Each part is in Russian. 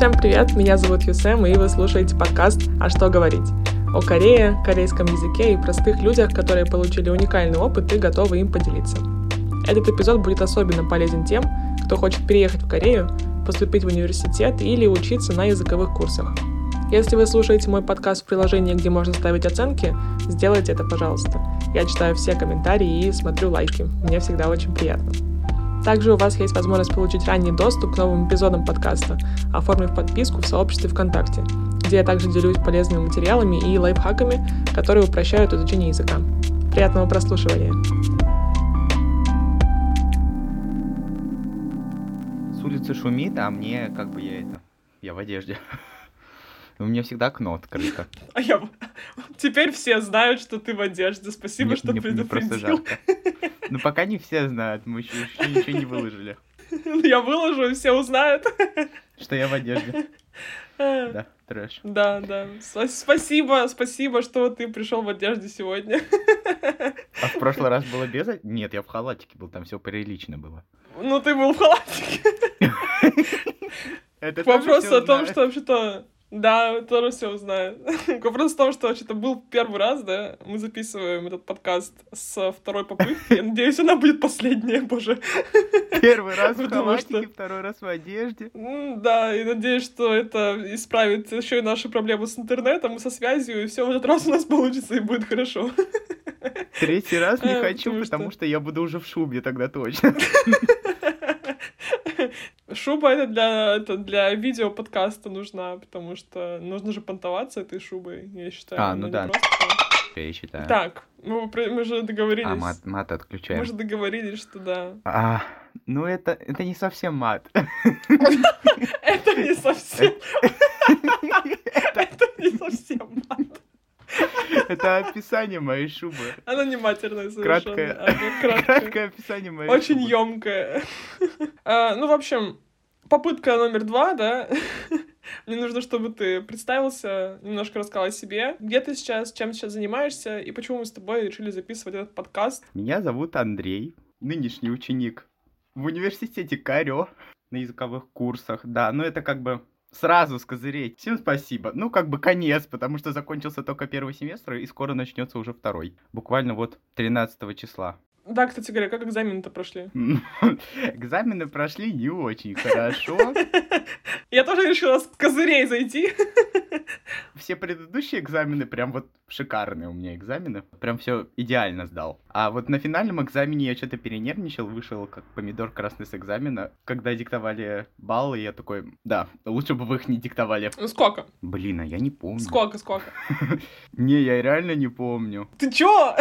Всем привет, меня зовут Юсем, и вы слушаете подкаст «А что говорить?» о Корее, корейском языке и простых людях, которые получили уникальный опыт и готовы им поделиться. Этот эпизод будет особенно полезен тем, кто хочет переехать в Корею, поступить в университет или учиться на языковых курсах. Если вы слушаете мой подкаст в приложении, где можно ставить оценки, сделайте это, пожалуйста. Я читаю все комментарии и смотрю лайки. Мне всегда очень приятно. Также у вас есть возможность получить ранний доступ к новым эпизодам подкаста, оформив подписку в сообществе ВКонтакте, где я также делюсь полезными материалами и лайфхаками, которые упрощают изучение языка. Приятного прослушивания! С улицы шумит, а мне как бы я это... Я в одежде. У меня всегда окно открыто. А я... Теперь все знают, что ты в одежде. Спасибо, Мне- что мне- мне просто предупредил. жарко. Ну пока не все знают, мы еще, еще ничего не выложили. Я выложу, и все узнают. Что я в одежде. Да, трэш. Да, да. Спасибо, спасибо, что ты пришел в одежде сегодня. А в прошлый раз было без... Нет, я в халатике был, там все прилично было. Ну, ты был в халатике. Это Вопрос о том, что вообще-то... Да, тоже все узнают. Вопрос в том, что вообще-то был первый раз, да, мы записываем этот подкаст с второй попытки. Я надеюсь, она будет последняя, боже. Первый раз в Потому халатике, что- второй раз в одежде. Да, и надеюсь, что это исправит еще и наши проблемы с интернетом и со связью, и все в этот раз у нас получится и будет хорошо. Третий раз не Э, хочу, потому потому что- что я буду уже в шубе тогда точно. Шуба это для, это для видео подкаста нужна, потому что нужно же понтоваться этой шубой, я считаю. А, ну не да. просто так. Я считаю. Так, мы, мы же договорились. А, мат, мат мы отключаем. же договорились, что да. А, ну это, это не совсем мат. Это не совсем, это не совсем мат. Это описание моей шубы. Она не матерная совершенно. Краткое. описание моей Очень шубы. емкая. Ну, в общем, попытка номер два, да. Мне нужно, чтобы ты представился, немножко рассказал о себе. Где ты сейчас, чем сейчас занимаешься, и почему мы с тобой решили записывать этот подкаст. Меня зовут Андрей, нынешний ученик в университете Карё на языковых курсах. Да, ну это как бы сразу с. Всем спасибо. Ну, как бы конец, потому что закончился только первый семестр, и скоро начнется уже второй. Буквально вот 13 числа. Да, кстати говоря, как экзамены-то прошли? Экзамены прошли не очень хорошо. Я тоже решила с козырей зайти. Все предыдущие экзамены прям вот шикарные у меня экзамены. Прям все идеально сдал. А вот на финальном экзамене я что-то перенервничал, вышел как помидор красный с экзамена. Когда диктовали баллы, я такой, да, лучше бы вы их не диктовали. Ну, сколько? Блин, а я не помню. Сколько, сколько? Не, я реально не помню. Ты чё?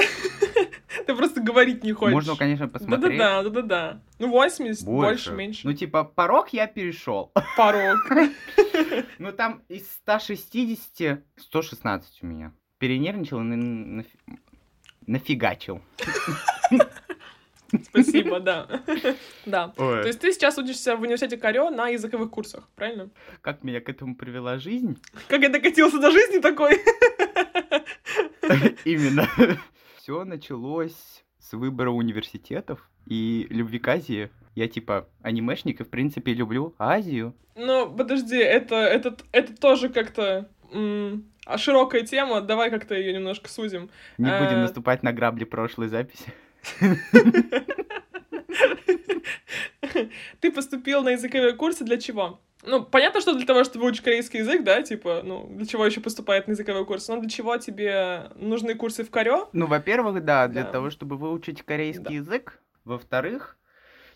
Ты просто говорить не хочешь. Можно, конечно, посмотреть. Да-да-да, да-да-да. Ну, 80, больше, меньше. Ну, типа, порог я перешел. Порог. Ну, там из 160, 116 у меня. Перенервничал и на- нафи- нафигачил. Спасибо, да. Да. Ой. То есть ты сейчас учишься в университете Карё на языковых курсах, правильно? Как меня к этому привела жизнь? Как я докатился до жизни такой? Именно. Все началось с выбора университетов и любви к Азии. Я типа анимешник и в принципе люблю Азию. Ну, подожди, это, это, это тоже как-то м, а широкая тема, давай как-то ее немножко сузим. Не Э. будем наступать на грабли прошлой записи. Ты поступил на языковые курсы для чего? Ну, понятно, что для того, чтобы выучить корейский язык, да, типа, ну, для чего еще поступает на языковые курсы, но для чего тебе нужны курсы в Карё? Ну, во-первых, да, для Да. того, чтобы выучить корейский Да. язык. Во-вторых,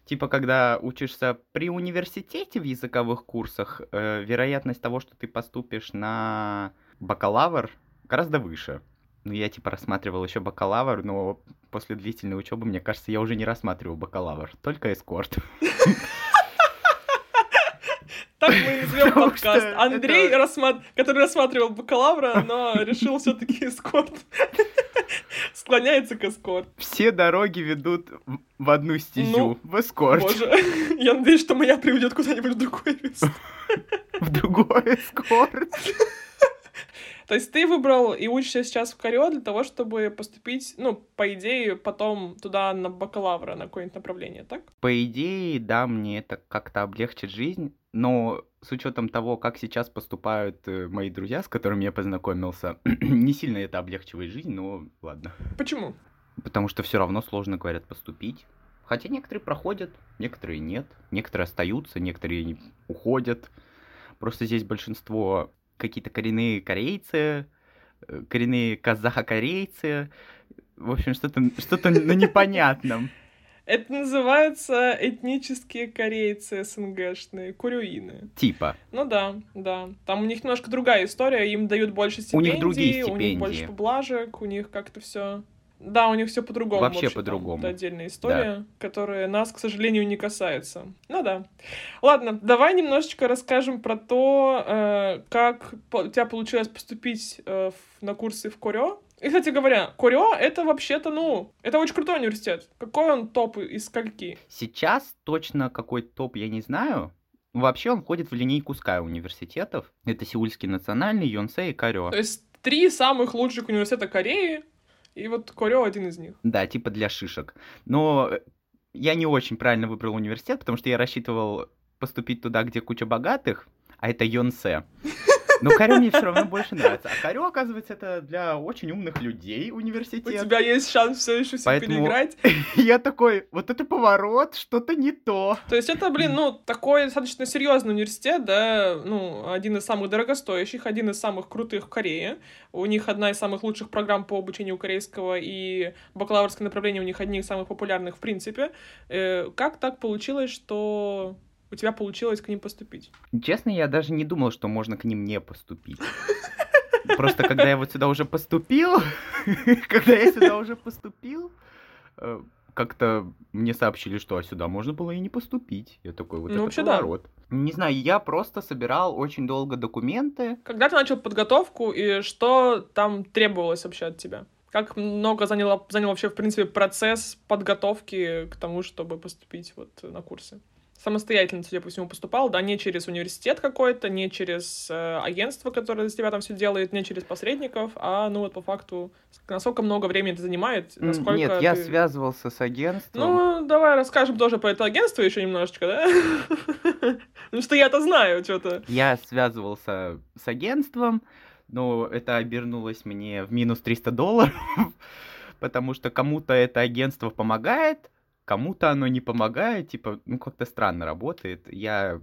типа, когда учишься при университете в языковых курсах, э, вероятность того, что ты поступишь на бакалавр, гораздо выше. Ну, я, типа, рассматривал еще бакалавр, но после длительной учебы, мне кажется, я уже не рассматривал бакалавр, только эскорт. Так мы и назовем подкаст. Андрей, это- который рассматривал бакалавра, но решил все-таки эскорт. Склоняется к эскорт. Все дороги ведут в- одну стезю, Ну, в эскорт, Боже, я надеюсь, что моя приведет куда-нибудь в другое место. в другой эскорт. То есть ты выбрал и учишься сейчас в Корео для того, чтобы поступить, ну, по идее, потом туда на бакалавра, на какое-нибудь направление, так? По идее, да, мне это как-то облегчит жизнь, но с учетом того, как сейчас поступают э, мои друзья, с которыми я познакомился, не сильно это облегчивает жизнь, но ладно. Почему? Потому что все равно сложно, говорят, поступить. Хотя некоторые проходят, некоторые нет, некоторые остаются, некоторые уходят. Просто здесь большинство какие-то коренные корейцы, э, коренные казахо-корейцы. В общем, что-то что на непонятном. Это называется этнические корейцы СНГшные, курюины. Типа. Ну да, да. Там у них немножко другая история, им дают больше стипендий, у них другие стипендии. у них больше поблажек, у них как-то все. Да, у них все по-другому. Вообще, вообще по-другому. Это отдельная история, да. которая нас, к сожалению, не касается. Ну да. Ладно, давай немножечко расскажем про то, э, как у тебя получилось поступить э, на курсы в Корё. И, кстати говоря, Курё — это вообще-то, ну, это очень крутой университет. Какой он топ из скольки? Сейчас точно какой топ я не знаю. Вообще он входит в линейку Sky университетов. Это Сеульский национальный, Йонсе и Корё. То есть три самых лучших университета Кореи, и вот Корё один из них. Да, типа для шишек. Но я не очень правильно выбрал университет, потому что я рассчитывал поступить туда, где куча богатых, а это Йонсе. Но Карё мне все равно больше нравится. А Карё, оказывается, это для очень умных людей университет. У тебя есть шанс все еще все Поэтому переиграть. Я такой, вот это поворот, что-то не то. То есть это, блин, ну, такой достаточно серьезный университет, да, ну, один из самых дорогостоящих, один из самых крутых в Корее. У них одна из самых лучших программ по обучению корейского, и бакалаврское направление у них одни из самых популярных в принципе. Э, как так получилось, что у тебя получилось к ним поступить? Честно, я даже не думал, что можно к ним не поступить. Просто когда я вот сюда уже поступил, когда я сюда уже поступил, э, как-то мне сообщили, что а сюда можно было и не поступить. Я такой, вот ну, это поворот. Да. Не знаю, я просто собирал очень долго документы. Когда ты начал подготовку, и что там требовалось вообще от тебя? Как много заняло, занял вообще, в принципе, процесс подготовки к тому, чтобы поступить вот на курсы? Самостоятельно, судя по всему, поступал, да, не через университет какой-то, не через э, агентство, которое за тебя там все делает, не через посредников, а, ну, вот по факту, насколько много времени это занимает, насколько Нет, ты... я связывался с агентством. Ну, давай расскажем тоже про это агентство еще немножечко, да? Ну, что я-то знаю что-то. Я связывался с агентством, но это обернулось мне в минус 300 долларов, потому что кому-то это агентство помогает, Кому-то оно не помогает, типа, ну как-то странно работает. Я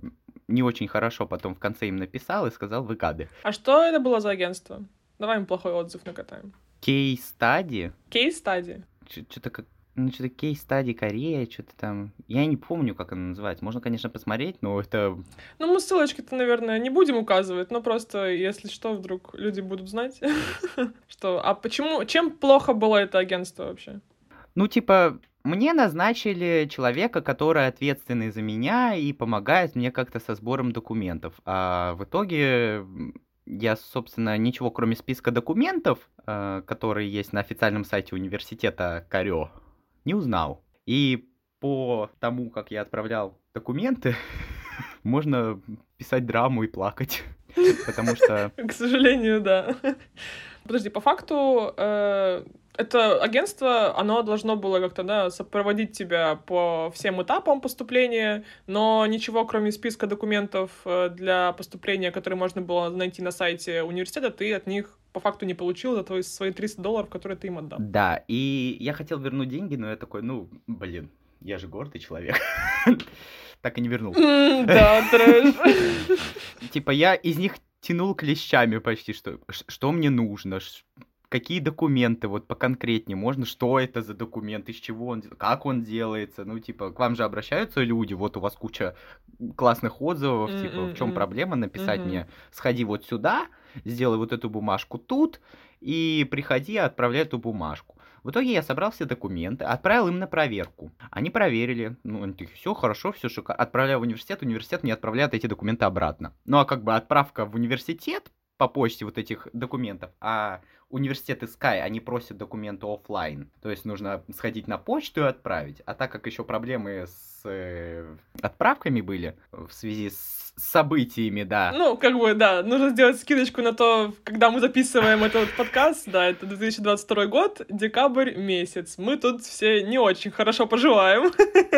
не очень хорошо потом в конце им написал и сказал, вы гады. А что это было за агентство? Давай им плохой отзыв накатаем. Кейс-стади? Кейс-стади? Что-то как ну, что-то кейс-стади Корея, что-то там. Я не помню, как оно называется. Можно, конечно, посмотреть, но это... Ну, мы ссылочки-то, наверное, не будем указывать, но просто, если что, вдруг люди будут знать, что... А почему... Чем плохо было это агентство вообще? Ну, типа, мне назначили человека, который ответственный за меня и помогает мне как-то со сбором документов. А в итоге я, собственно, ничего кроме списка документов, э, которые есть на официальном сайте университета Карё, не узнал. И по тому, как я отправлял документы, можно писать драму и плакать. Потому что... К сожалению, да. Подожди, по факту э, это агентство, оно должно было как-то, да, сопроводить тебя по всем этапам поступления, но ничего, кроме списка документов э, для поступления, которые можно было найти на сайте университета, ты от них по факту не получил за твои, свои 300 долларов, которые ты им отдал. Да, и я хотел вернуть деньги, но я такой, ну, блин, я же гордый человек. Так и не вернул. Да, трэш. Типа я из них тянул клещами почти, что, что мне нужно, какие документы, вот поконкретнее можно, что это за документ, из чего он, как он делается, ну, типа, к вам же обращаются люди, вот у вас куча классных отзывов, mm-hmm. типа, в чем проблема написать mm-hmm. мне, сходи вот сюда, сделай вот эту бумажку тут, и приходи, отправляй эту бумажку. В итоге я собрал все документы, отправил им на проверку. Они проверили, ну, они такие, все хорошо, все шикарно. Отправляю в университет, университет не отправляет эти документы обратно. Ну, а как бы отправка в университет по почте вот этих документов, а университеты Sky, они просят документы оффлайн. То есть нужно сходить на почту и отправить. А так как еще проблемы с э, отправками были в связи с событиями, да. Ну, как бы, да, нужно сделать скидочку на то, когда мы записываем этот подкаст, да, это 2022 год, декабрь месяц. Мы тут все не очень хорошо поживаем,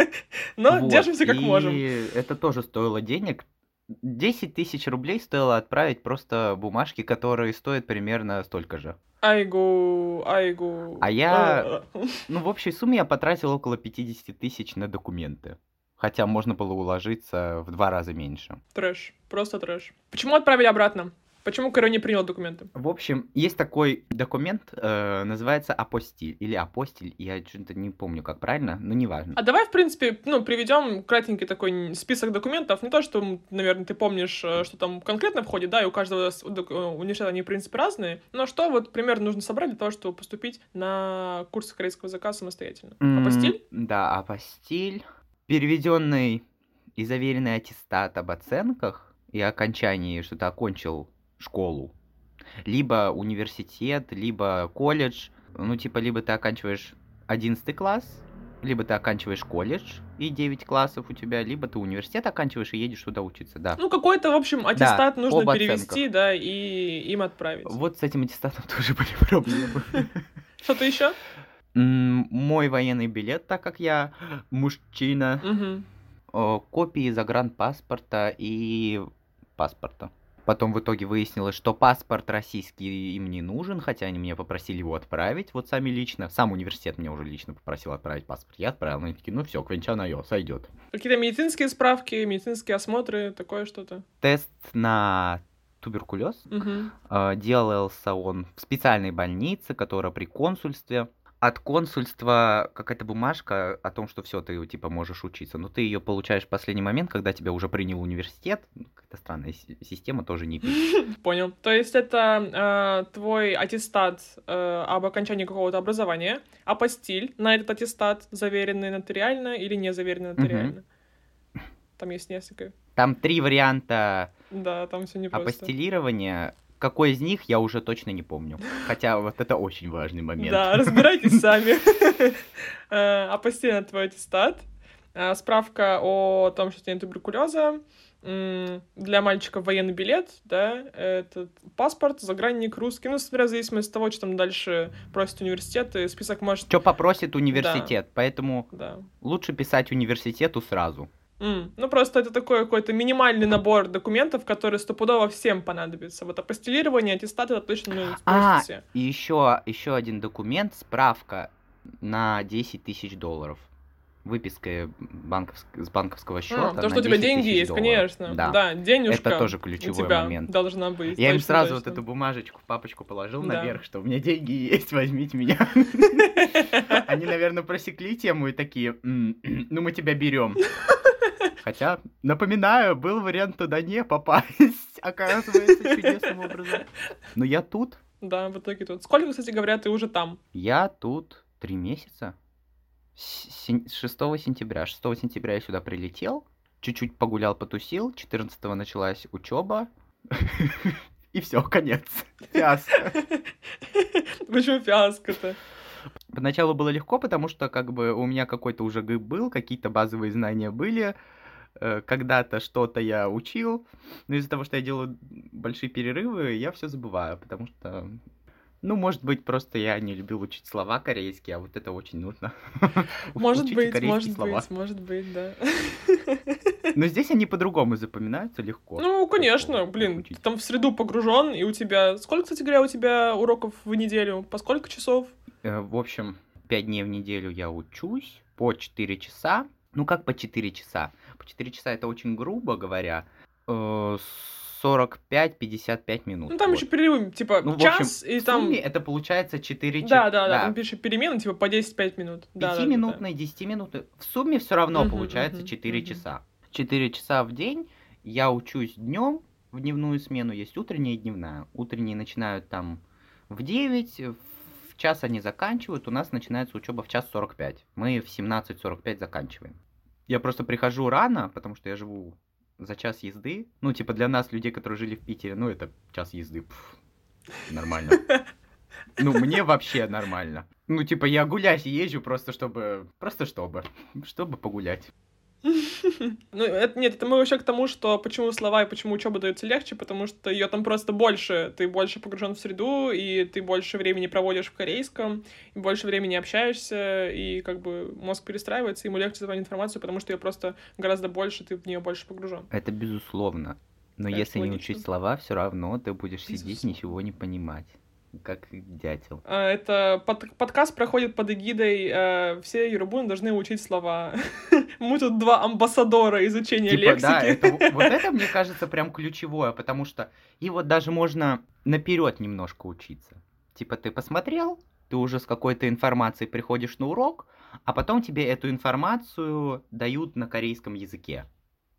но держимся как и можем. это тоже стоило денег. 10 тысяч рублей стоило отправить просто бумажки, которые стоят примерно столько же. Айгу, айгу. А я- А, Ну, в общей сумме я потратил около 50 тысяч на документы. Хотя можно было уложиться в два раза меньше. Трэш, просто трэш. Почему отправили обратно? Почему Кэро не принял документы? В общем, есть такой документ, э, называется апостиль или апостиль, я что-то не помню, как правильно, но неважно. А давай, в принципе, ну, приведем кратенький такой список документов. Не то, что, наверное, ты помнишь, э, что там конкретно входит, да, и у каждого э, университета они, в принципе, разные. Но что вот примерно нужно собрать для того, чтобы поступить на курсы корейского языка самостоятельно? Апостиль? Да, апостиль. Переведенный и заверенный аттестат об оценках и окончании, что ты окончил школу. Либо университет, либо колледж. Ну, типа, либо ты оканчиваешь 11 класс, либо ты оканчиваешь колледж, и 9 классов у тебя, либо ты университет оканчиваешь и едешь туда учиться, да. Ну, какой-то, в общем, аттестат нужно об перевести, да, и им отправить. Вот с этим аттестатом тоже были проблемы. Что-то еще? Мой военный билет, так как я мужчина, копии загранпаспорта и паспорта. Потом в итоге выяснилось, что паспорт российский им не нужен, хотя они меня попросили его отправить, вот сами лично. Сам университет меня уже лично попросил отправить паспорт. Я отправил, они такие, ну все, квенчанайо, сойдет. Какие-то медицинские справки, медицинские осмотры, такое что-то. Тест на туберкулез Угу. э, делался он в специальной больнице, которая при консульстве. От консульства какая-то бумажка о том, что все, ты типа можешь учиться. Но ты ее получаешь в последний момент, когда тебя уже принял университет. Ну, Какая-то странная си- система, тоже не пишет. Понял. То есть это э, твой аттестат э, об окончании какого-то образования, апостиль на этот аттестат, заверенный нотариально или не заверенный нотариально. Там есть несколько. Там три варианта Да, там все непросто. апостилирования. Какой из них, я уже точно не помню. Хотя вот это очень важный момент. Да, разбирайтесь сами. Э, Апостиль на твой аттестат. Э, Справка о том, что у тебя нет туберкулеза. Для мальчиков военный билет, да, этот паспорт, загранник русский, ну, смотря в зависимости от того, что там дальше просит университет, и список может... Что попросит университет, поэтому Да. лучше писать университету сразу. М, Ну, просто это такой какой-то минимальный набор документов, которые стопудово всем понадобятся. Вот апостилирование, аттестат, это точно ну, спросят А. И еще, еще один документ, справка на 10 тысяч долларов. Выписка банковск- с банковского счета. А, то, что у тебя деньги есть, конечно. Да. Да, денежка Это тоже у ключевой тебя момент. должна быть. Я им точно, сразу вот точно. эту бумажечку в папочку положил Да. наверх, что у меня деньги есть, возьмите меня. Они, наверное, просекли тему и такие, «М, ну мы тебя берем. Хотя, напоминаю, был вариант туда не попасть, оказывается, чудесным образом. Но я тут, Да, в итоге тут. Сколько, кстати говоря, ты уже там? я тут три месяца. С сен- 6 сентября. 6 сентября я сюда прилетел, чуть-чуть погулял, потусил, 14 началась учеба, и все, конец. Фиаско. Почему фиаско-то? Поначалу было легко, потому что как бы у меня какой-то уже был, какие-то базовые знания были, когда-то что-то я учил, но из-за того, что я делаю большие перерывы, я все забываю, потому что, ну, может быть, просто я не любил учить слова корейские, а вот это очень нужно. Может Учите быть, может слова. быть, может быть, да. Но здесь они по-другому запоминаются легко. Ну, конечно, Легко блин, учить. ты там в среду погружен, и у тебя... Сколько, кстати говоря, у тебя уроков в неделю? По сколько часов? Э, В общем, 5 дней в неделю я учусь по 4 часа. Ну, как по 4 часа? По 4 часа это очень грубо говоря. э, 45-55 минут. Ну, там вот. еще перерывы, типа, Ну, в общем, час, и В там... это получается 4 Да, часа. да, да, там пишет перемены, типа, по 10-5 минут. Да, да, да, да. 5-минутные, 10-минутные. В сумме все равно Мгм, получается мгм, 4 мгм. часа. 4 часа в день я учусь днем в дневную смену, есть утренняя и дневная. Утренние начинают там в 9, в час они заканчивают, у нас начинается учеба в час 45. Мы в 17.45 заканчиваем. Я просто прихожу рано, потому что я живу за час езды. Ну, типа для нас, людей, которые жили в Питере, ну, это час езды. Пф, нормально. Ну, мне вообще нормально. Ну, типа, я гулять езжу просто чтобы... Просто чтобы. Чтобы погулять. Ну, это, нет, это мы вообще к тому, что почему слова и почему учеба дается легче, потому что ее там просто больше, ты больше погружен в среду, и ты больше времени проводишь в корейском, и больше времени общаешься, и как бы мозг перестраивается, ему легче запомнить информацию, потому что ее просто гораздо больше, ты в нее больше погружен. Это безусловно. Но Это если не логично. учить слова, все равно ты будешь сидеть, Безусловно. ничего не понимать. Как дятел. А, Это под- подкаст проходит под эгидой э, «Все юрубуны должны учить слова». Мы тут два амбассадора изучения Типа, да, лексики. это, вот это, мне кажется, прям ключевое, потому что и вот даже можно наперед немножко учиться. Типа ты посмотрел, ты уже с какой-то информацией приходишь на урок, а потом тебе эту информацию дают на корейском языке.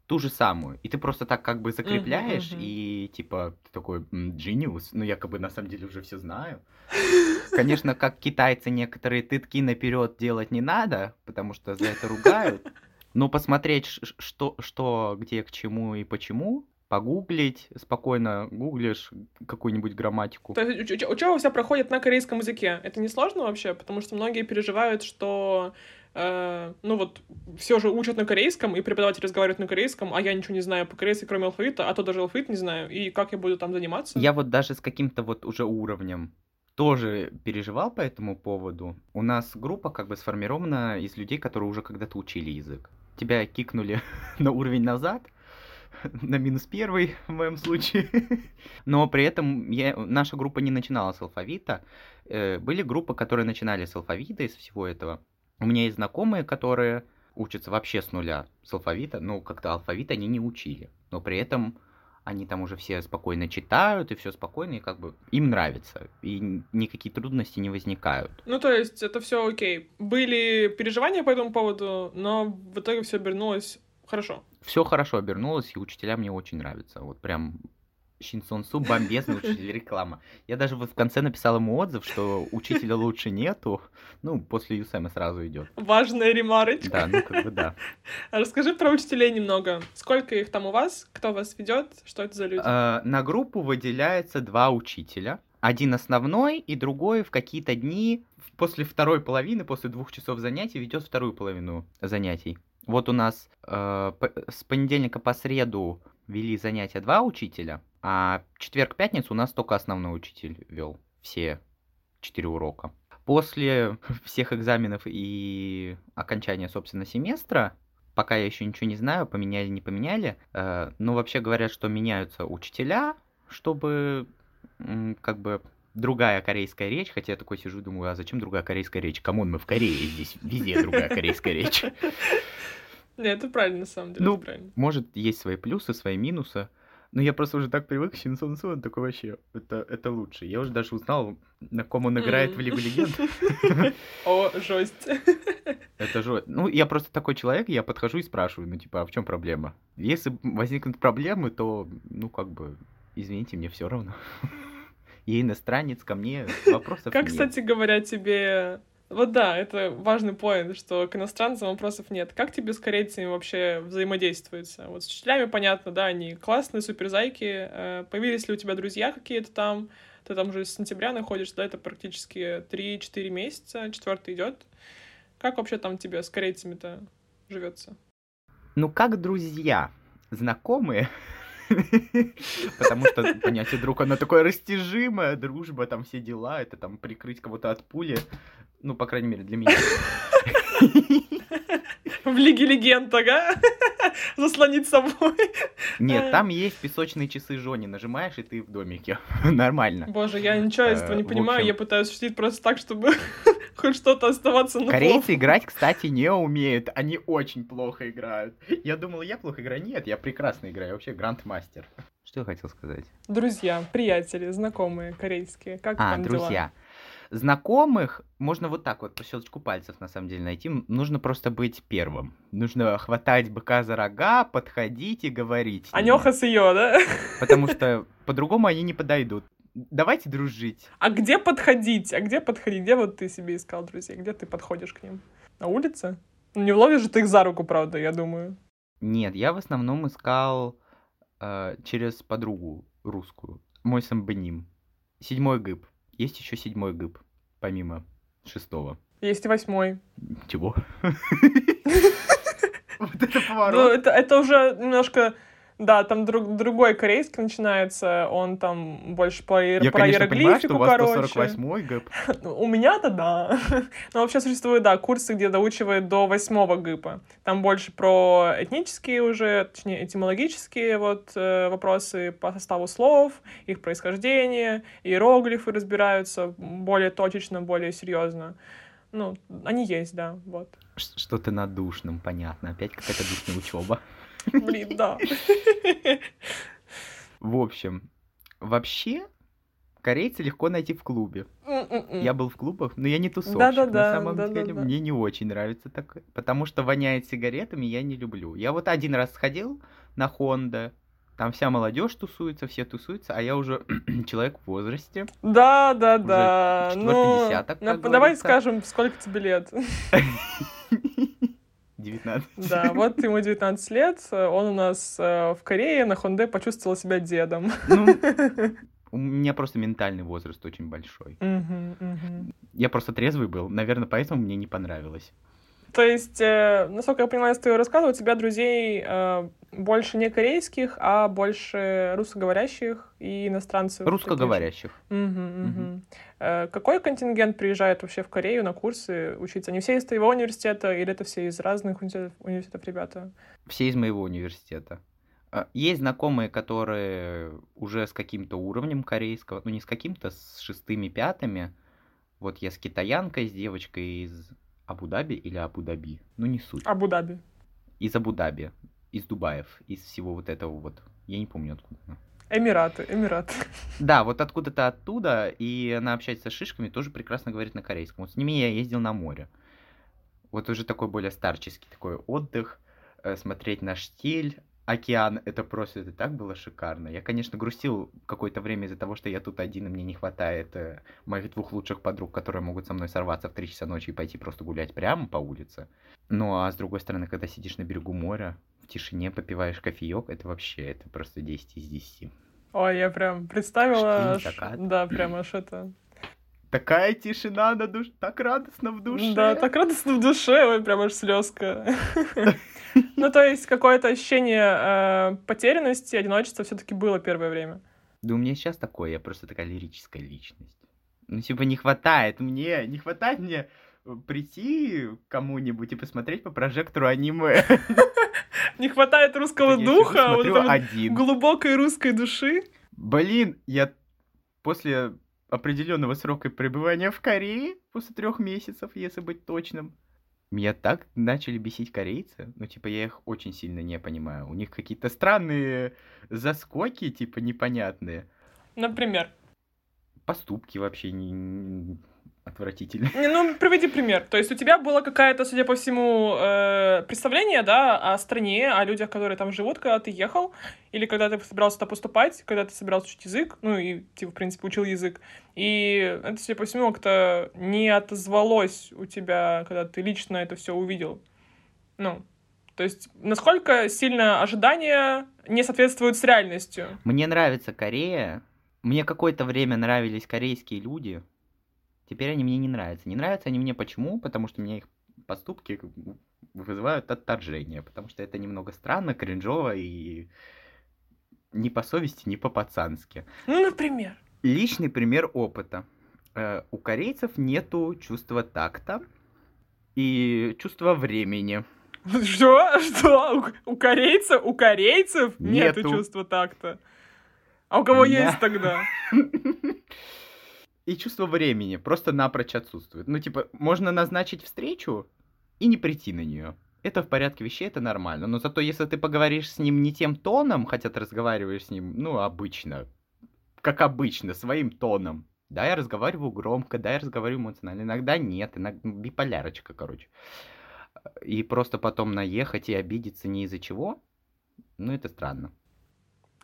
Ту же самую. И ты просто так как бы закрепляешь, мгм. и типа ты такой джиниус, ну я как бы на самом деле уже все знаю. Конечно, как китайцы некоторые тытки наперед делать не надо, потому что за это ругают. Но посмотреть, что, что, где, к чему и почему, погуглить, спокойно гуглишь какую-нибудь грамматику. То есть уч- уч- учеба вся проходит на корейском языке. Это не сложно вообще, потому что многие переживают, что э, ну вот все же учат на корейском, и преподаватель разговаривает на корейском, а я ничего не знаю по-корейски, кроме алфавита, а то даже алфавит не знаю. И как я буду там заниматься? Я вот даже с каким-то вот уже уровнем тоже переживал по этому поводу. У нас группа как бы сформирована из людей, которые уже когда-то учили язык. Тебя кикнули на уровень назад, на минус первый в моем случае. Но при этом я, наша группа не начинала с алфавита. Э, Были группы, которые начинали с алфавита, из всего этого. У меня есть знакомые, которые учатся вообще с нуля с алфавита. Ну, как-то алфавит они не учили. Но при этом они там уже все спокойно читают, и все спокойно, и как бы им нравится. И никакие трудности не возникают. Ну, то есть это все окей. Были переживания по этому поводу, но в итоге все обернулось хорошо. Все хорошо обернулось, и учителя мне очень нравятся. Вот прям Шинсон Су бомбезный учитель реклама. Я даже вот в конце написал ему отзыв, что учителя лучше нету. Ну, после Юсема сразу идет. Важная ремарочка. Да, ну как бы да. А Расскажи про учителей немного. Сколько их там у вас? Кто вас ведет? Что это за люди? Э, На группу выделяется два учителя. Один основной, и другой в какие-то дни после второй половины, после двух часов занятий, ведет вторую половину занятий. Вот у нас э, с понедельника по среду вели занятия два учителя, а четверг-пятницу у нас только основной учитель вел все четыре урока. После всех экзаменов и окончания, собственно, семестра, пока я еще ничего не знаю, поменяли, не поменяли, э, но вообще говорят, что меняются учителя, чтобы как бы другая корейская речь, хотя я такой сижу и думаю, а зачем другая корейская речь? Come on, мы в Корее, здесь везде другая корейская речь. Нет, это правильно, на самом деле, Ну, правильно. Может, есть свои плюсы, свои минусы, но я просто уже так привык к Шинсон Су, он такой вообще, это, это лучше. Я уже даже узнал, на ком он играет в. Лигу Легенд. О, жесть. Это же... Ну, я просто такой человек, я подхожу и спрашиваю, ну, типа, а в чем проблема? Если возникнут проблемы, то, ну, как бы, извините, мне все равно. Я иностранец, ко мне вопросов Как, кстати говоря, тебе... Вот да, это важный поинт, что к иностранцам вопросов нет. Как тебе с корейцами вообще взаимодействуется? Вот с учителями понятно, да, они классные, суперзайки. Э, Появились ли у тебя друзья какие-то там? Ты там уже с сентября находишься, да, это практически 3-4 месяца, четвертый идет. Как вообще там тебе с корейцами-то живется? Ну, как друзья, знакомые, потому что понятие друг, оно такое растяжимое, дружба, там все дела, это там прикрыть кого-то от пули, ну, по крайней мере, для меня. В Лиге Легенд, ага? Заслонить собой. Нет, там есть песочные часы Жони, нажимаешь, и ты в домике. Нормально. Боже, я ничего из этого Э, не понимаю, я пытаюсь шутить просто так, чтобы хоть что-то оставаться на. Корейцы играть, кстати, не умеют. Они очень плохо играют. Я думал, я плохо играю. Нет, я прекрасно играю. Я вообще грандмастер. Что я хотел сказать? Друзья, приятели, знакомые корейские, как А, там дела? Знакомых можно вот так вот по щелчку пальцев на самом деле найти. Нужно просто быть первым. Нужно хватать быка за рога, подходить и говорить. Анёха с ее, да? Потому что по-другому они не подойдут. Давайте дружить. А где подходить? А где подходить? Где вот ты себе искал друзей? Где ты подходишь к ним? На улице? Ну, не вловишь же ты их за руку, правда, я думаю. Нет, я в основном искал э, через подругу русскую. Мой самбоним. Седьмой гыб. Есть еще седьмой гыб, помимо шестого. Есть и восьмой. Чего? Вот это Ну, поворот. это, это уже немножко... Да, там друг, другой корейский начинается, он там больше про, иер- Я, про конечно, понимаю, что иероглифику, у вас короче. 148-й гыб. Ну, У меня-то да. Но вообще существуют, да, курсы, где доучивают до восьмого ГИПа. Там больше про этнические уже, точнее, этимологические вот э, вопросы по составу слов, их происхождение, иероглифы разбираются более точечно, более серьезно. Ну, они есть, да, вот. Что-то на душном, понятно. Опять какая-то душная учеба. Блин, да. В общем, вообще, корейца легко найти в клубе. М-м-м. Я был в клубах, но я не тусовщик. Да-да-да, На самом да-да-да. деле, мне не очень нравится такое. Потому что воняет сигаретами, я не люблю. Я вот один раз сходил на Хонда, там вся молодежь тусуется, все тусуются, а я уже человек в возрасте. Да, да, да. четвёртый Ну, десяток, на- давай говорится. скажем, сколько тебе лет. 19. Да, вот ему 19 лет, он у нас э, в Корее на Хонде почувствовал себя дедом. Ну, у меня просто ментальный возраст очень большой. Я просто трезвый был, наверное, поэтому мне не понравилось. То есть, э, насколько я поняла из твоего рассказа, у тебя друзей э, больше не корейских, а больше русскоговорящих и иностранцев. Русскоговорящих. Мгм, мгм. Э, Какой контингент приезжает вообще в Корею на курсы учиться? Они все из твоего университета или это все из разных университетов, университетов ребята? Все из моего университета. А, Есть знакомые, которые уже с каким-то уровнем корейского, ну не с каким-то, с шестыми, пятыми. Вот я с китаянкой, с девочкой из Абу-Даби или Абу-Даби, ну не суть. Абу-Даби. Из Абу-Даби, из Дубаев, из всего вот этого вот. Я не помню откуда. она. Эмираты, Эмираты. Да, вот откуда-то оттуда, и она общается с шишками, тоже прекрасно говорит на корейском. Вот с ними я ездил на море. Вот уже такой более старческий такой отдых, э, смотреть на штиль, океан, это просто, это так было шикарно. Я, конечно, грустил какое-то время из-за того, что я тут один, и мне не хватает э, моих двух лучших подруг, которые могут со мной сорваться в 3 часа ночи и пойти просто гулять прямо по улице. Ну, а с другой стороны, когда сидишь на берегу моря, в тишине попиваешь кофеек, это вообще, это просто 10 из 10. Ой, я прям представила, закат. да, прям аж это. Такая тишина на душе, так радостно в душе. Да, так радостно в душе, ой, прям аж слезка. Ну, то есть какое-то ощущение э, потерянности, одиночества все-таки было первое время. Да у меня сейчас такое, я просто такая лирическая личность. Ну, типа, не хватает мне, не хватает мне э, прийти к кому-нибудь и посмотреть по прожектору аниме. Не хватает русского духа, вот один. глубокой русской души. Блин, я после определенного срока пребывания в Корее, после трех месяцев, если быть точным, меня так начали бесить корейцы. Ну, типа, я их очень сильно не понимаю. У них какие-то странные заскоки, типа, непонятные. Например. Поступки вообще не... отвратительные. Не, Ну, приведи пример. То есть у тебя было какое-то, судя по всему, э, представление, да, о стране, о людях, которые там живут, когда ты ехал, или когда ты собирался туда поступать, когда ты собирался учить язык, ну и ты, в принципе, учил язык. И это, судя по всему, как-то не отозвалось у тебя, когда ты лично это все увидел. Ну, то есть насколько сильно ожидания не соответствуют с реальностью? Мне нравится Корея. Мне какое-то время нравились корейские люди. Теперь они мне не нравятся. Не нравятся они мне почему? Потому что меня их поступки вызывают отторжение. Потому что это немного странно, кринжово и не по совести, не по-пацански. Ну, например. Личный пример опыта. Э, У корейцев нету чувства такта и чувства времени. Что? Что? У, у корейцев? У корейцев нету, Нету. чувства такта. А у кого Ня. есть тогда? И чувство времени просто напрочь отсутствует. Ну, типа, можно назначить встречу и не прийти на нее. Это в порядке вещей, это нормально. Но зато если ты поговоришь с ним не тем тоном, хотя ты разговариваешь с ним, ну, обычно, как обычно, своим тоном. Да, я разговариваю громко, да, я разговариваю эмоционально. Иногда нет, иногда ну, биполярочка, короче. И просто потом наехать и обидеться не из-за чего, ну, это странно.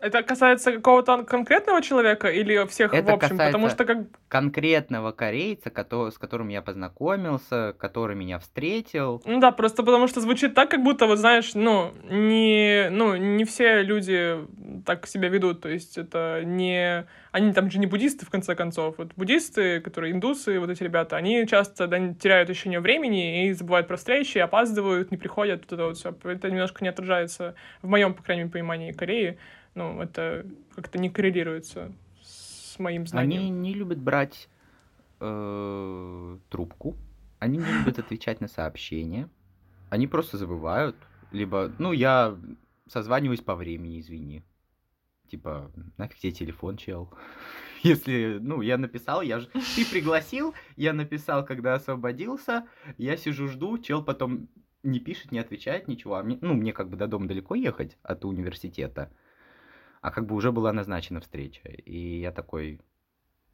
Это касается какого-то конкретного человека или всех Это в общем? Потому что как... конкретного корейца, кото- с которым я познакомился, который меня встретил. Ну да, просто потому что звучит так, как будто, вот знаешь, ну, не, ну, не все люди так себя ведут. То есть это не... Они там же не буддисты, в конце концов. Вот буддисты, которые индусы, вот эти ребята, они часто да, теряют ощущение времени и забывают про встречи, опаздывают, не приходят, вот это вот все. Это немножко не отражается в моем, по крайней мере, понимании Кореи ну, это как-то не коррелируется с моим знанием. Они не любят брать э, трубку, они не любят отвечать на сообщения, они просто забывают, либо, ну, я созваниваюсь по времени, извини. Типа, нафиг тебе телефон, чел. Если, ну, я написал, я же... Ты пригласил, я написал, когда освободился, я сижу, жду, чел потом не пишет, не отвечает, ничего. А мне, ну, мне как бы до дома далеко ехать от университета а как бы уже была назначена встреча. И я такой,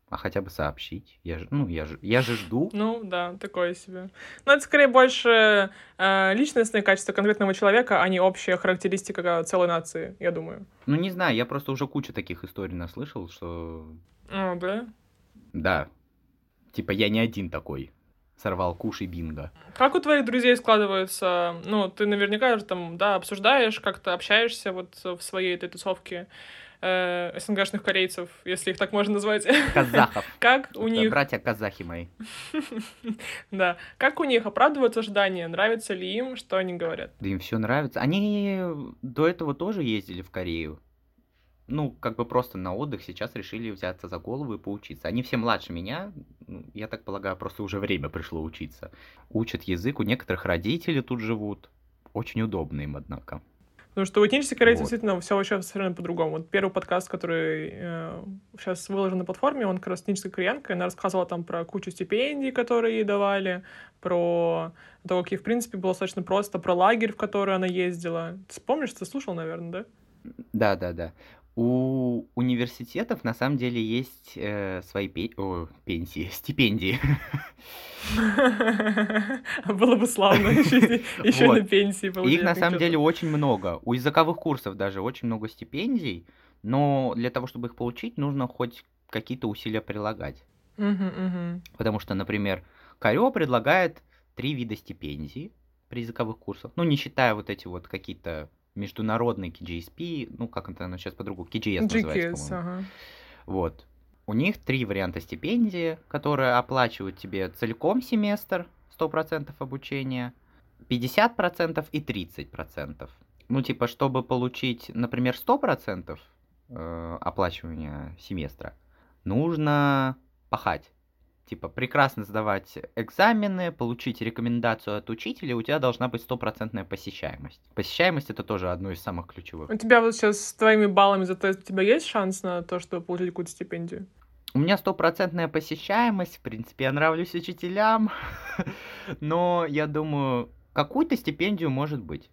а хотя бы сообщить. Я же, ну, я же, я же жду. Ну, да, такое себе. Но это скорее больше э, личностные качества конкретного человека, а не общая характеристика целой нации, я думаю. Ну, не знаю, я просто уже кучу таких историй наслышал, что... А, да? Да. Типа, я не один такой сорвал куш и бинго. Как у твоих друзей складывается, ну, ты наверняка же там, да, обсуждаешь, как-то общаешься вот в своей этой тусовке э, СНГшных корейцев, если их так можно назвать. Казахов. Как у них... Братья казахи мои. Да. Как у них оправдываются ожидания? Нравится ли им, что они говорят? Да им все нравится. Они до этого тоже ездили в Корею ну, как бы просто на отдых сейчас решили взяться за голову и поучиться. Они все младше меня, ну, я так полагаю, просто уже время пришло учиться. Учат язык, у некоторых родители тут живут. Очень удобно им, однако. Потому что у этнических корейцев вот. действительно все вообще совершенно по-другому. Вот первый подкаст, который э, сейчас выложен на платформе, он как раз этническая кореянка, она рассказывала там про кучу стипендий, которые ей давали, про то, как ей, в принципе, было достаточно просто, про лагерь, в который она ездила. Ты помнишь, ты слушал, наверное, да? Да, да, да. У университетов на самом деле есть э, свои пе- о, пенсии, стипендии. Было бы славно еще, на пенсии Их на самом деле очень много. У языковых курсов даже очень много стипендий, но для того, чтобы их получить, нужно хоть какие-то усилия прилагать. Потому что, например, Карё предлагает три вида стипендий при языковых курсах. Ну, не считая вот эти вот какие-то международный KGSP, ну, как это оно сейчас по-другому, KGS называется, ага. Вот. У них три варианта стипендии, которые оплачивают тебе целиком семестр, 100% обучения, 50% и 30%. Ну, типа, чтобы получить, например, 100% э, оплачивания семестра, нужно пахать типа, прекрасно сдавать экзамены, получить рекомендацию от учителя, у тебя должна быть стопроцентная посещаемость. Посещаемость это тоже одно из самых ключевых. У тебя вот сейчас с твоими баллами за тест, у тебя есть шанс на то, чтобы получить какую-то стипендию? У меня стопроцентная посещаемость, в принципе, я нравлюсь учителям, но я думаю, какую-то стипендию может быть.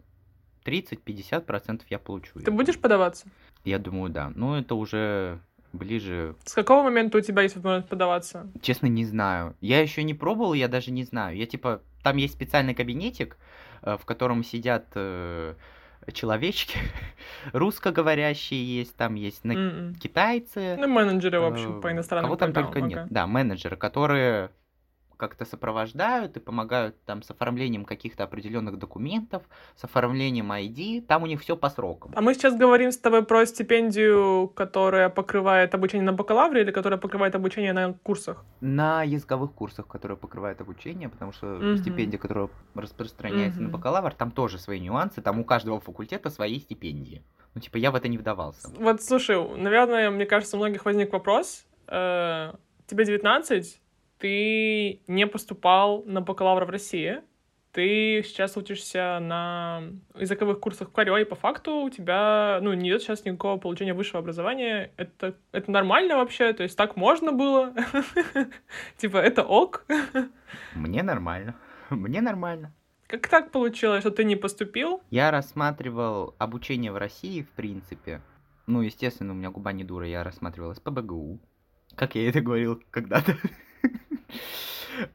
30-50% я получу. Ты будешь подаваться? Я думаю, да. Но это уже ближе... С какого момента у тебя есть возможность подаваться? Честно, не знаю. Я еще не пробовал, я даже не знаю. Я типа... Там есть специальный кабинетик, э, в котором сидят э, человечки, русскоговорящие есть, там есть на... mm китайцы. Ну, менеджеры, в общем, по э, иностранным Кого там только нет. Да, менеджеры, которые как-то сопровождают и помогают там с оформлением каких-то определенных документов, с оформлением ID, там у них все по срокам. А мы сейчас говорим с тобой про стипендию, которая покрывает обучение на бакалавре или которая покрывает обучение на курсах? На языковых курсах, которые покрывают обучение, потому что угу. стипендия, которая распространяется угу. на бакалавр, там тоже свои нюансы, там у каждого факультета свои стипендии. Ну, типа, я в это не вдавался. Вот, слушай, наверное, мне кажется, у многих возник вопрос. Э, тебе 19, ты не поступал на бакалавра в России, ты сейчас учишься на языковых курсах в Корее, и по факту у тебя, ну, нет сейчас никакого получения высшего образования. Это, это нормально вообще? То есть так можно было? Типа, это ок? Мне нормально. Мне нормально. Как так получилось, что ты не поступил? Я рассматривал обучение в России, в принципе. Ну, естественно, у меня губа не дура, я рассматривал СПБГУ. Как я это говорил когда-то.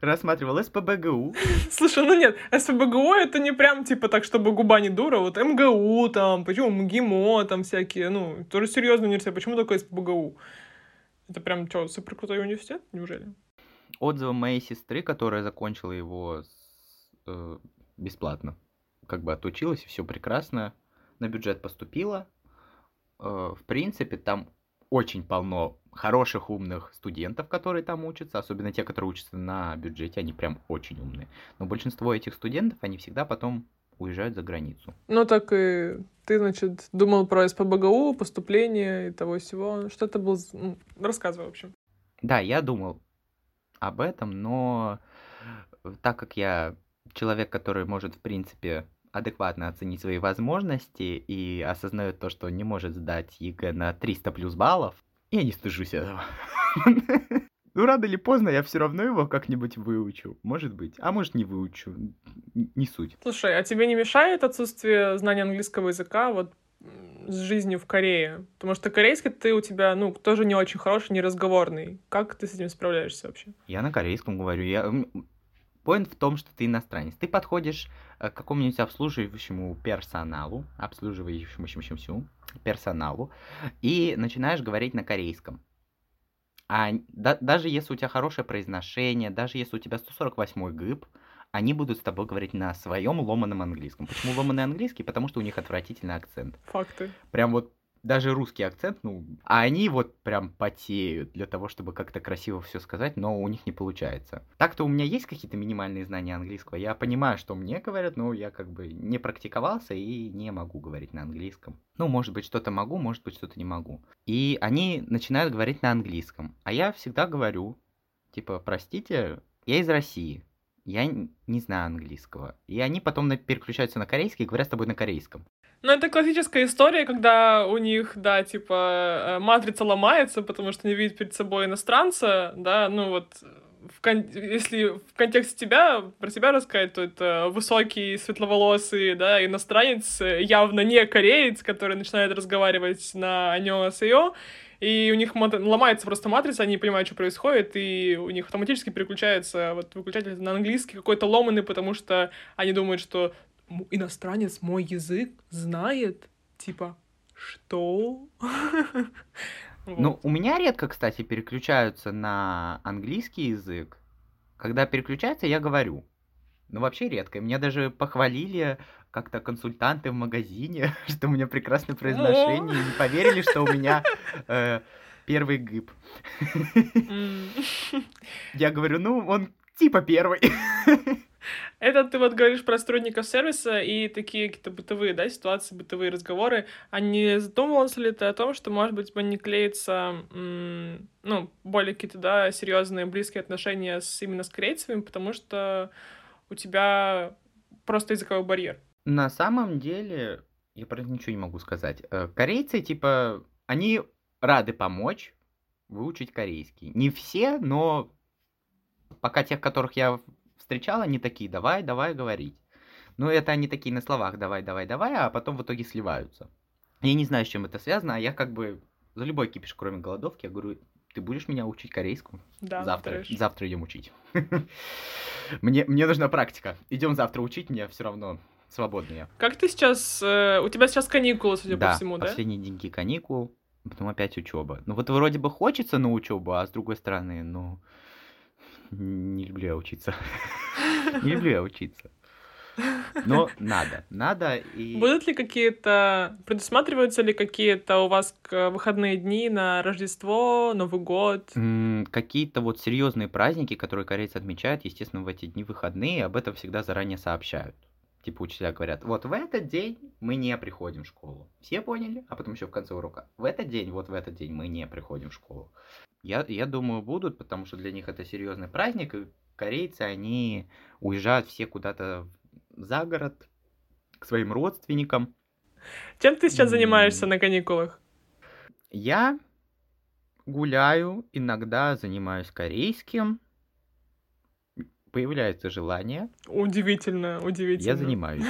Рассматривал СПБГУ. Слушай, ну нет, СПБГУ это не прям типа так, чтобы губа не дура, вот МГУ там, почему МГИМО там всякие, ну, тоже серьезный университет, почему такой СПБГУ? Это прям что, супер крутой университет, неужели? Отзывы моей сестры, которая закончила его э, бесплатно, как бы отучилась, все прекрасно, на бюджет поступила. Э, в принципе, там очень полно хороших, умных студентов, которые там учатся, особенно те, которые учатся на бюджете, они прям очень умные. Но большинство этих студентов, они всегда потом уезжают за границу. Ну так и ты, значит, думал про СПБГУ, поступление и того всего. Что это был... Рассказывай, в общем. Да, я думал об этом, но так как я человек, который может, в принципе, адекватно оценить свои возможности и осознает то, что не может сдать ЕГЭ на 300 плюс баллов, я не стыжусь этого. Ну, рано или поздно я все равно его как-нибудь выучу. Может быть. А может, не выучу. Не суть. Слушай, а тебе не мешает отсутствие знания английского языка вот с жизнью в Корее? Потому что корейский ты у тебя, ну, тоже не очень хороший, не разговорный. Как ты с этим справляешься вообще? Я на корейском говорю. Я... Поинт в том, что ты иностранец. Ты подходишь э, к какому-нибудь обслуживающему персоналу, обслуживающему персоналу, и начинаешь говорить на корейском. А да, даже если у тебя хорошее произношение, даже если у тебя 148 гыб, они будут с тобой говорить на своем ломаном английском. Почему ломаный английский? Потому что у них отвратительный акцент. Факты. Прям вот даже русский акцент, ну, а они вот прям потеют для того, чтобы как-то красиво все сказать, но у них не получается. Так-то у меня есть какие-то минимальные знания английского, я понимаю, что мне говорят, но я как бы не практиковался и не могу говорить на английском. Ну, может быть, что-то могу, может быть, что-то не могу. И они начинают говорить на английском, а я всегда говорю, типа, простите, я из России, я не знаю английского. И они потом переключаются на корейский и говорят с тобой на корейском. Ну, это классическая история, когда у них, да, типа, э, матрица ломается, потому что они видят перед собой иностранца, да, ну вот, в кон... если в контексте тебя, про себя рассказать, то это высокий, светловолосый, да, иностранец, явно не кореец, который начинает разговаривать на аньо и у них ломается просто матрица, они не понимают, что происходит, и у них автоматически переключается вот выключатель на английский какой-то ломанный, потому что они думают, что иностранец мой язык знает, типа, что? Ну, у меня редко, кстати, переключаются на английский язык. Когда переключаются, я говорю. Ну, вообще редко. Меня даже похвалили как-то консультанты в магазине, что у меня прекрасное произношение, и не поверили, что у меня э, первый гыб. Я говорю, ну, он типа первый. Это ты вот говоришь про сотрудников сервиса и такие какие-то бытовые, да, ситуации, бытовые разговоры. А не задумывался ли ты о том, что, может быть, не клеится, ну, более какие-то, да, серьезные, близкие отношения с именно с корейцами, потому что у тебя просто языковой барьер? На самом деле, я про это ничего не могу сказать. Э, корейцы, типа, они рады помочь выучить корейский. Не все, но пока тех, которых я встречал, они такие, давай, давай говорить. Но это они такие на словах, давай, давай, давай, а потом в итоге сливаются. Я не знаю, с чем это связано, а я как бы за любой кипиш, кроме голодовки, я говорю, ты будешь меня учить корейскому? Да, завтра. Трэш. Завтра идем учить. мне, мне нужна практика. Идем завтра учить, мне все равно свободнее. Как ты сейчас... Э, у тебя сейчас каникулы, судя да, по всему, да? последние деньги каникул, потом опять учеба. Ну вот вроде бы хочется на учебу, а с другой стороны, ну... Не люблю я учиться. Не люблю я учиться. Но надо, надо и... Будут ли какие-то, предусматриваются ли какие-то у вас выходные дни на Рождество, Новый год? Какие-то вот серьезные праздники, которые корейцы отмечают, естественно, в эти дни выходные, об этом всегда заранее сообщают. Типа учителя говорят, вот в этот день мы не приходим в школу. Все поняли? А потом еще в конце урока. В этот день, вот в этот день мы не приходим в школу. Я, я думаю, будут, потому что для них это серьезный праздник, и корейцы, они уезжают все куда-то за город, к своим родственникам. Чем ты сейчас занимаешься на каникулах? Я гуляю, иногда занимаюсь корейским, появляется желание. Удивительно, удивительно. Я занимаюсь.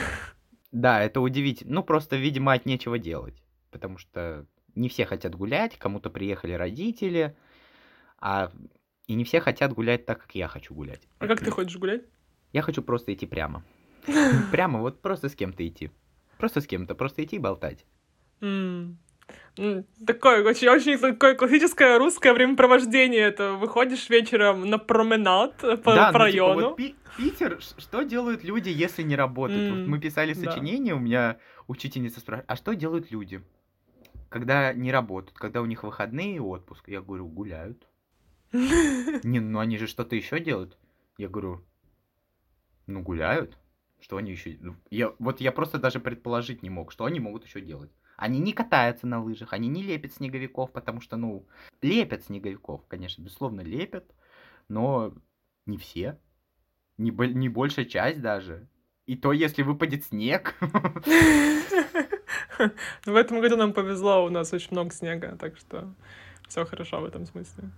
Да, это удивительно. Ну, просто, видимо, от нечего делать. Потому что не все хотят гулять, кому-то приехали родители, а И не все хотят гулять так, как я хочу гулять. А как ты хочешь гулять? Я хочу просто идти прямо. Прямо, вот просто с кем-то идти. Просто с кем-то, просто идти и болтать. Такое очень, очень такое классическое русское времяпровождение. Это выходишь вечером на променад по, Да, по ну, типа, вот. Пи- Питер, что делают люди, если не работают? Вот М, мы писали да. сочинение, у меня учительница спрашивает, а что делают люди, когда не работают, когда у них выходные и отпуск? Я говорю, гуляют. Не, ну они же что-то еще делают. Я говорю, ну гуляют. Что они еще... Я, вот я просто даже предположить не мог, что они могут еще делать. Они не катаются на лыжах, они не лепят снеговиков, потому что, ну, лепят снеговиков, конечно, безусловно, лепят, но не все, не, не большая часть даже. И то, если выпадет снег. В этом году нам повезло, у нас очень много снега, так что все хорошо в этом смысле.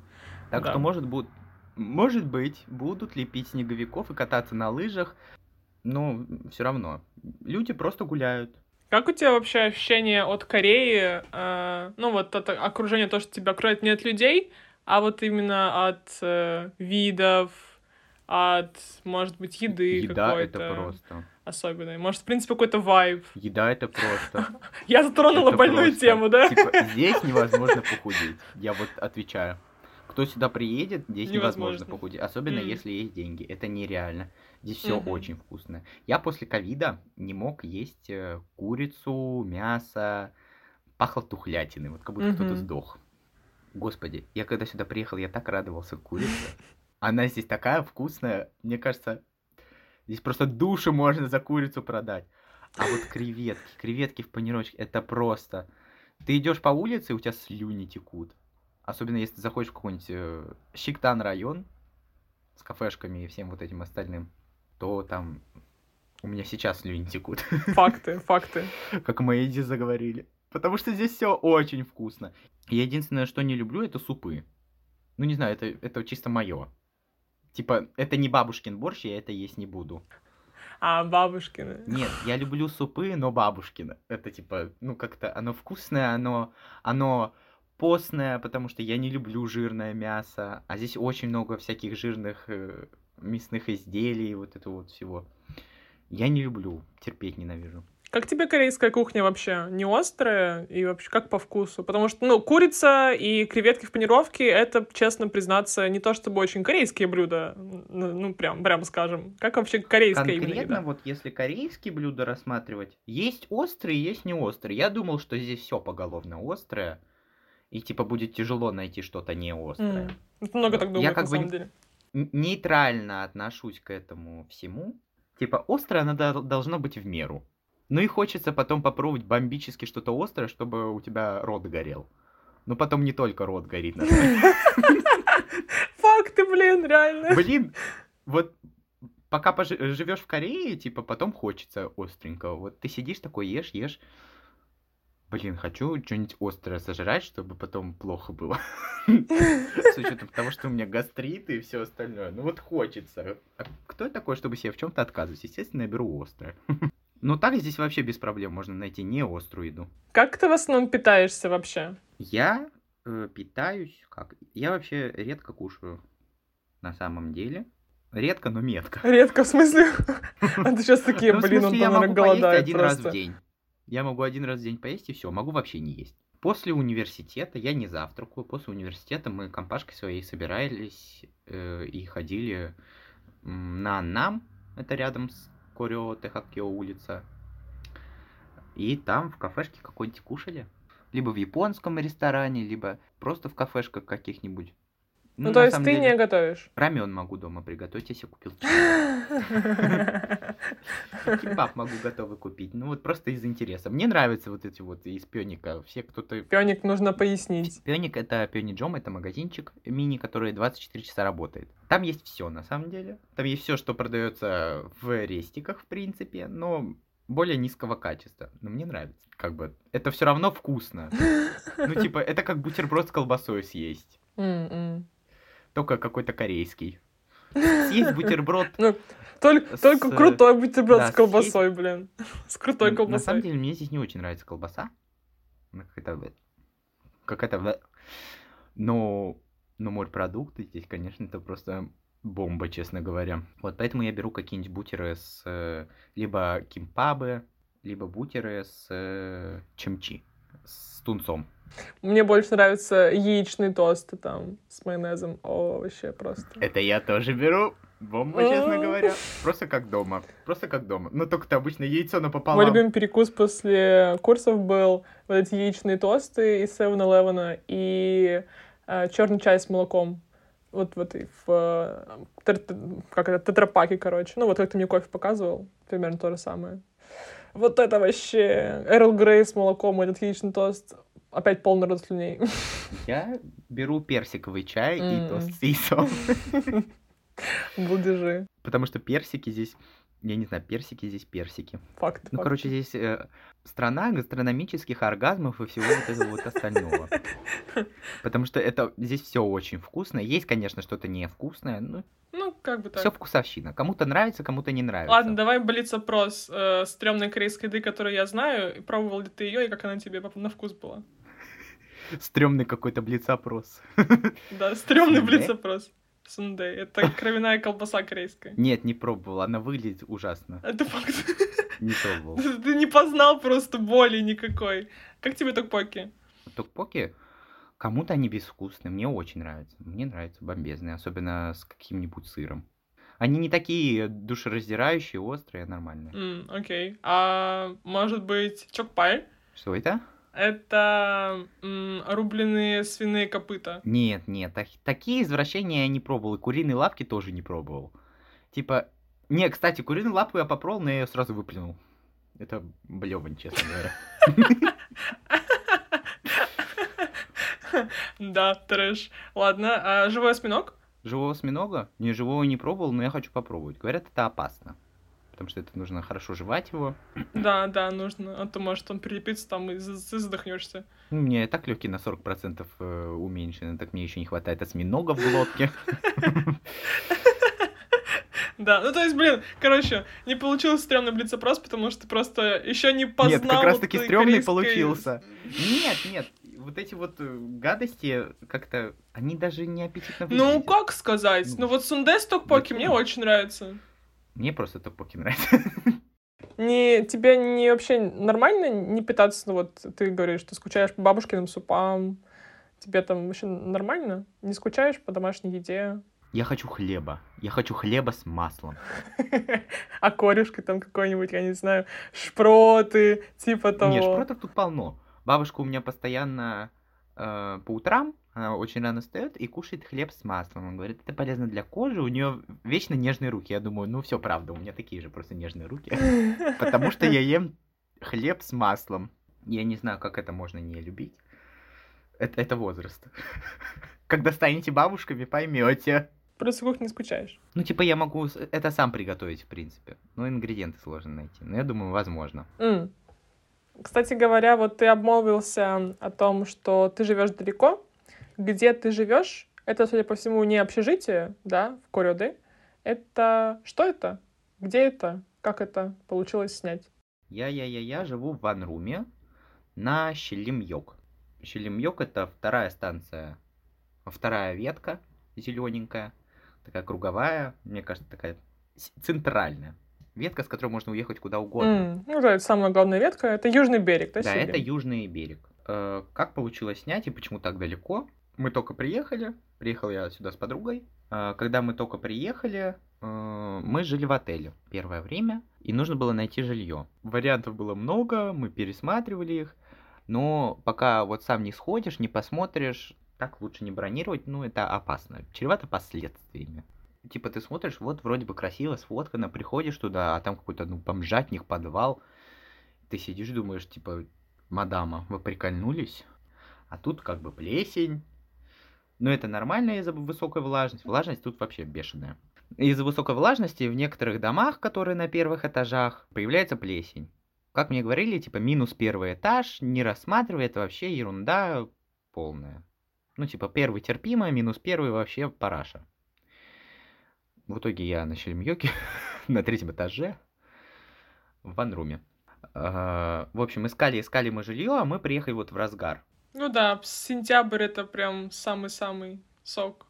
Так Да. что, может, будут, может быть, будут лепить снеговиков и кататься на лыжах, но все равно. Люди просто гуляют. Как у тебя вообще ощущение от Кореи, э, ну вот от окружения, то, что тебя окружает не от людей, а вот именно от э, видов, от, может быть, еды Еда это какой-то просто. особенной. Может, в принципе, какой-то вайб. Еда это просто. Я затронула Это больную тему, да? Типа, здесь невозможно похудеть. Я вот отвечаю. Кто сюда приедет, здесь невозможно, Невозможно. похудеть. Особенно М. если есть деньги. Это нереально. Здесь все Мгм. очень вкусно. Я после ковида не мог есть э, курицу, мясо. Пахло тухлятиной, вот как будто кто-то Мгм. сдох. Господи, я когда сюда приехал, я так радовался курице. Она здесь такая вкусная. Мне кажется, здесь просто душу можно за курицу продать. А вот креветки, креветки в панировочке, это просто... Ты идешь по улице, и у тебя слюни текут. Особенно если ты заходишь в какой-нибудь э, Щиктан район с кафешками и всем вот этим остальным, то там у меня сейчас слюни текут, Факты, факты. как мои иди заговорили. Потому что здесь все очень вкусно. Я единственное, что не люблю, это супы. Ну, не знаю, это, это чисто мое. Типа, это не бабушкин борщ, я это есть не буду. А бабушкины. Нет, я люблю супы, но бабушкины. Это типа, ну как-то оно вкусное, оно, оно постное, потому что я не люблю жирное мясо. А здесь очень много всяких жирных э, мясных изделий, вот этого вот всего. Я не люблю, терпеть ненавижу. Как тебе корейская кухня вообще? Не острая? И вообще как по вкусу? Потому что, ну, курица и креветки в панировке — это, честно признаться, не то чтобы очень корейские блюда. Ну, прям, прям скажем. Как вообще корейская именно Конкретно еда? вот если корейские блюда рассматривать, есть острые, есть не острые. Я думал, что здесь все поголовно острое. И типа будет тяжело найти что-то не острое. М. Это много так Я думают, как на бы самом деле. нейтрально отношусь к этому всему. Типа, острое оно дол- должно быть в меру. Ну и хочется потом попробовать бомбически что-то острое, чтобы у тебя рот горел. Но потом не только рот горит. Факты, блин, реально. Блин, вот пока живешь в Корее, типа, потом хочется остренького. Вот ты сидишь такой, ешь, ешь. Блин, хочу что-нибудь острое сожрать, чтобы потом плохо было. С учетом того, что у меня гастрит и все остальное. Ну вот хочется. А кто я такой, чтобы себе в чем-то отказывать? Естественно, я беру острое. Но так здесь вообще без проблем можно найти не острую еду. Как ты в основном питаешься вообще? Я э, питаюсь как? Я вообще редко кушаю. На самом деле. Редко, но метко. Редко, в смысле? А ты сейчас такие, Ну, блин, он, наверное, голодает один раз в день. Я могу один раз в день поесть и все, могу вообще не есть. После университета я не завтракаю. После университета мы компашкой своей собирались э, и ходили на Нам, это рядом с Корё Тэхаккё улица. И там в кафешке какой-нибудь кушали. Либо в японском ресторане, либо просто в кафешках каких-нибудь. Ну, то на есть ты деле, не готовишь? Рамен могу дома приготовить, если купил кебаб. Могу готовый купить. Ну вот просто из интереса. Мне нравятся вот эти вот из пёника. Все кто-то... Пёник нужно пояснить. Пёник это Пёниджом, это магазинчик мини, который 24 часа работает. Там есть все на самом деле. Там есть все, что продается в рестиках, в принципе, но более низкого качества. Но мне нравится. Как бы это все равно вкусно. Ну, типа, это как бутерброд с колбасой съесть. Только какой-то корейский. Съесть бутерброд Ну, только, С- только крутой бутерброд да, с колбасой, блин. С крутой Н- На самом колбасой. деле, мне здесь не очень нравится колбаса. Какая-то... Какая-то... Но Но морепродукты здесь, конечно, это просто бомба, честно говоря. Вот поэтому я беру какие-нибудь бутеры с либо кимпабы, либо бутеры с э, чемчи, с тунцом. Мне больше нравятся яичные тосты там с майонезом. О, вообще просто. Это я тоже беру. Бомба, честно говоря. Просто как дома. Просто как дома. Но только ты обычно яйцо напополам. Мой любимый перекус после курсов был вот эти яичные тосты из 7-Eleven и э, черный чай с молоком. Вот вот и в э, как это, тетрапаке, короче. Ну, вот как ты мне кофе показывал, примерно то же самое. Вот это вообще Эрл Грей с молоком, этот яичный тост опять полный рот слюней. Я беру персиковый чай и тост с яйцом. Будежи. Потому что персики здесь я не знаю, персики здесь персики. Факт. Ну, факт. короче, здесь э, страна гастрономических оргазмов и всего вот этого вот остального. Потому что это здесь все очень вкусно. Есть, конечно, что-то невкусное, но ну, как бы так. Все вкусовщина. Кому-то нравится, кому-то не нравится. Ладно, давай блиц-опрос э, стрёмной корейской еды, которую я знаю. Пробовал ли ты ее и как она тебе на вкус была? Стрёмный какой-то блиц-опрос. Да, стрёмный блиц-опрос. Сундей. Это кровяная колбаса корейская. Нет, не пробовал. Она выглядит ужасно. Это факт. Не пробовал. Ты не познал просто боли никакой. Как тебе токпоки? Токпоки? Кому-то они безвкусные. Мне очень нравятся. Мне нравятся бомбезные. Особенно с каким-нибудь сыром. Они не такие душераздирающие, острые, нормальные. Окей. Mm, okay. А может быть, чокпай? Что это? Это м, рубленые свиные копыта. Нет, нет, так, такие извращения я не пробовал. И куриные лапки тоже не пробовал. Типа, не, кстати, куриную лапу я попробовал, но я ее сразу выплюнул. Это блевань, честно говоря. Да, трэш. Ладно, а живой осьминог? Живого осьминога? Не, живого не пробовал, но я хочу попробовать. Говорят, это опасно потому что это нужно хорошо жевать его. Да, да, нужно, а то может он прилепится там и задохнешься. Ну, мне и так легкий на 40% э, уменьшены, так мне еще не хватает осьминога в глотке. Да, ну то есть, блин, короче, не получился стрёмный блиц-опрос, потому что просто еще не познал... Нет, как раз таки стрёмный получился. Нет, нет, вот эти вот э, гадости как-то, они даже не аппетитно выглядят. Ну, как сказать? Ну, ну вот сундес токпоки мне очень нравится. Мне просто топоки нравятся. Не, тебе не вообще нормально не питаться, ну вот ты говоришь, ты скучаешь по бабушкиным супам, тебе там вообще нормально? Не скучаешь по домашней еде? Я хочу хлеба. Я хочу хлеба с маслом. А корешка там какой-нибудь, я не знаю, шпроты, типа того. Нет, шпротов тут полно. Бабушка у меня постоянно э, по утрам она очень рано встает и кушает хлеб с маслом. Он говорит, это полезно для кожи, у нее вечно нежные руки. Я думаю, ну все правда, у меня такие же просто нежные руки. Потому что я ем хлеб с маслом. Я не знаю, как это можно не любить. Это, это возраст. Когда станете бабушками, поймете. Просто кухне скучаешь. Ну, типа, я могу это сам приготовить, в принципе. Но ингредиенты сложно найти. Но я думаю, возможно. Mm. Кстати говоря, вот ты обмолвился о том, что ты живешь далеко где ты живешь, это, судя по всему, не общежитие, да, в Корёде. Это... Что это? Где это? Как это получилось снять? Я-я-я-я живу в Ванруме на Щелимьёк. Щелимьёк — это вторая станция, вторая ветка зелененькая, такая круговая, мне кажется, такая центральная. Ветка, с которой можно уехать куда угодно. Mm, ну да, это самая главная ветка. Это южный берег, да? Да, Сибирь? это южный берег. Э, как получилось снять и почему так далеко? Мы только приехали, приехал я сюда с подругой. А, когда мы только приехали, э, мы жили в отеле первое время, и нужно было найти жилье. Вариантов было много, мы пересматривали их, но пока вот сам не сходишь, не посмотришь, так лучше не бронировать, ну это опасно, чревато последствиями. Типа ты смотришь, вот вроде бы красиво, сфоткано, приходишь туда, а там какой-то, ну, бомжатник, подвал. Ты сидишь, думаешь, типа, мадама, вы прикольнулись? А тут как бы плесень, но это нормально из-за высокой влажности. Влажность тут вообще бешеная. Из-за высокой влажности в некоторых домах, которые на первых этажах, появляется плесень. Как мне говорили, типа минус первый этаж, не рассматривай, это вообще ерунда полная. Ну, типа, первый терпимо, минус первый вообще параша. В итоге я на Шельмьёке на третьем этаже в ванруме. В общем, искали, искали мы жилье, а мы приехали вот в разгар. Ну да, сентябрь это прям самый-самый Сок.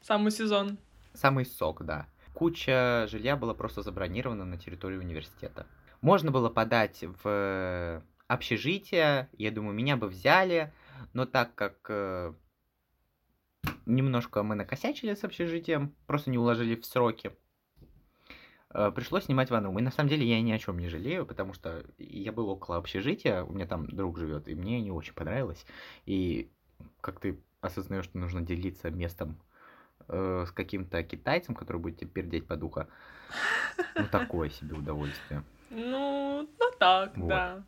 Самый сезон. Самый сок, да. Куча жилья была просто забронирована на территории университета. Можно было подать в общежитие, я думаю, меня бы взяли, но так как э, немножко мы накосячили с общежитием, просто не уложили в сроки, э, пришлось снимать ванну. И на самом деле я ни о чем не жалею, потому что я был около общежития, у меня там друг живет, и мне не очень понравилось. И как ты осознаешь, что нужно делиться местом э, с каким-то китайцем, который будет тебе пердеть по ухо, ну такое себе удовольствие. Ну, ну так, Вот. да.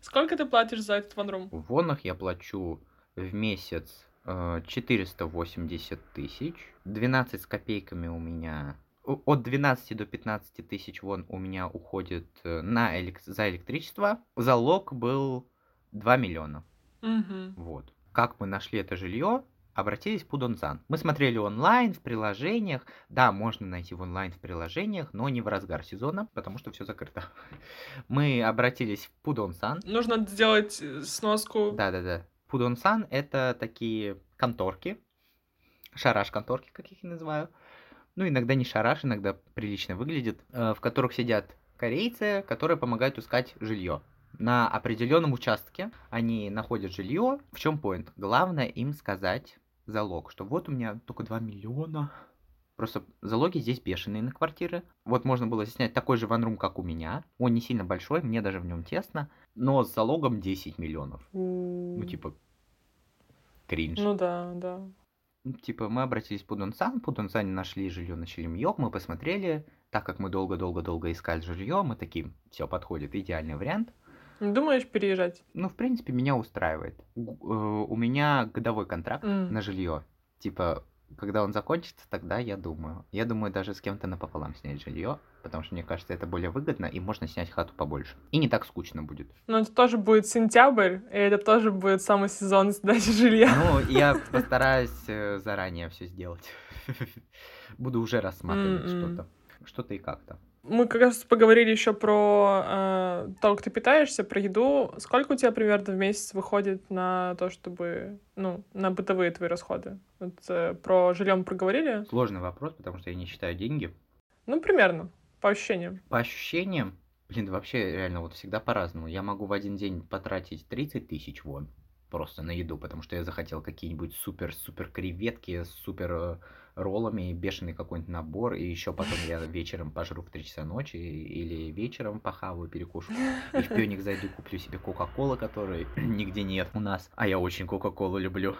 Сколько ты платишь за этот ванрум? В вонах я плачу в месяц э, 480 тысяч. 12 с копейками у меня... От 12 до 15 тысяч вон у меня уходит э, на элек- за электричество. Залог был 2 миллиона. Мгм. Вот. Как мы нашли это жилье? Обратились в Пудонсан. Мы смотрели онлайн, в приложениях. Да, можно найти в онлайн в приложениях, но не в разгар сезона, потому что все закрыто. Мы обратились в Пудонсан. Нужно сделать э, сноску. Да-да-да. Пудонсан — это такие конторки, шараш-конторки, как я их называю. Ну, иногда не шараш, иногда прилично выглядит, э, в которых сидят корейцы, которые помогают искать жилье. На определенном участке они находят жилье. В чем поинт? Главное им сказать залог, что вот у меня только 2 миллиона. Просто залоги здесь бешеные на квартиры. Вот можно было снять такой же ванрум, как у меня. Он не сильно большой, мне даже в нем тесно. Но с залогом 10 миллионов. Ну, типа, кринж. Ну да, да. Ну, Типа, мы обратились в Пудонсан, в Пудонсане нашли жилье на Челемьёк, мы посмотрели, так как мы долго-долго-долго искали жилье, мы такие, все подходит, идеальный вариант. Думаешь переезжать? Ну, в принципе, меня устраивает. Г- э, У меня годовой контракт М. на жилье. Типа, когда он закончится, тогда я думаю. Я думаю даже с кем-то напополам снять жилье, потому что мне кажется, это более выгодно, и можно снять хату побольше. И не так скучно будет. Но это тоже будет сентябрь, и это тоже будет самый сезон сдачи жилья. Ну, я постараюсь э, заранее все сделать. Буду уже рассматривать М-м. что-то. Что-то и как-то. Мы как раз поговорили еще про э, то, как ты питаешься, про еду. Сколько у тебя примерно в месяц выходит на то, чтобы, ну, на бытовые твои расходы? Вот, э, про жилье мы проговорили? Сложный вопрос, потому что я не считаю деньги. Ну, примерно, по ощущениям. По ощущениям, блин, вообще реально вот всегда по-разному. Я могу в один день потратить 30 тысяч вон просто на еду, потому что я захотел какие-нибудь супер-супер креветки супер э, роллами, бешеный какой-нибудь набор, и еще потом я вечером пожру в 3 часа ночи или вечером похаваю, перекушу. И в пёник зайду, куплю себе Кока-Колы, которой нигде нет у нас. А я очень Кока-Колу люблю.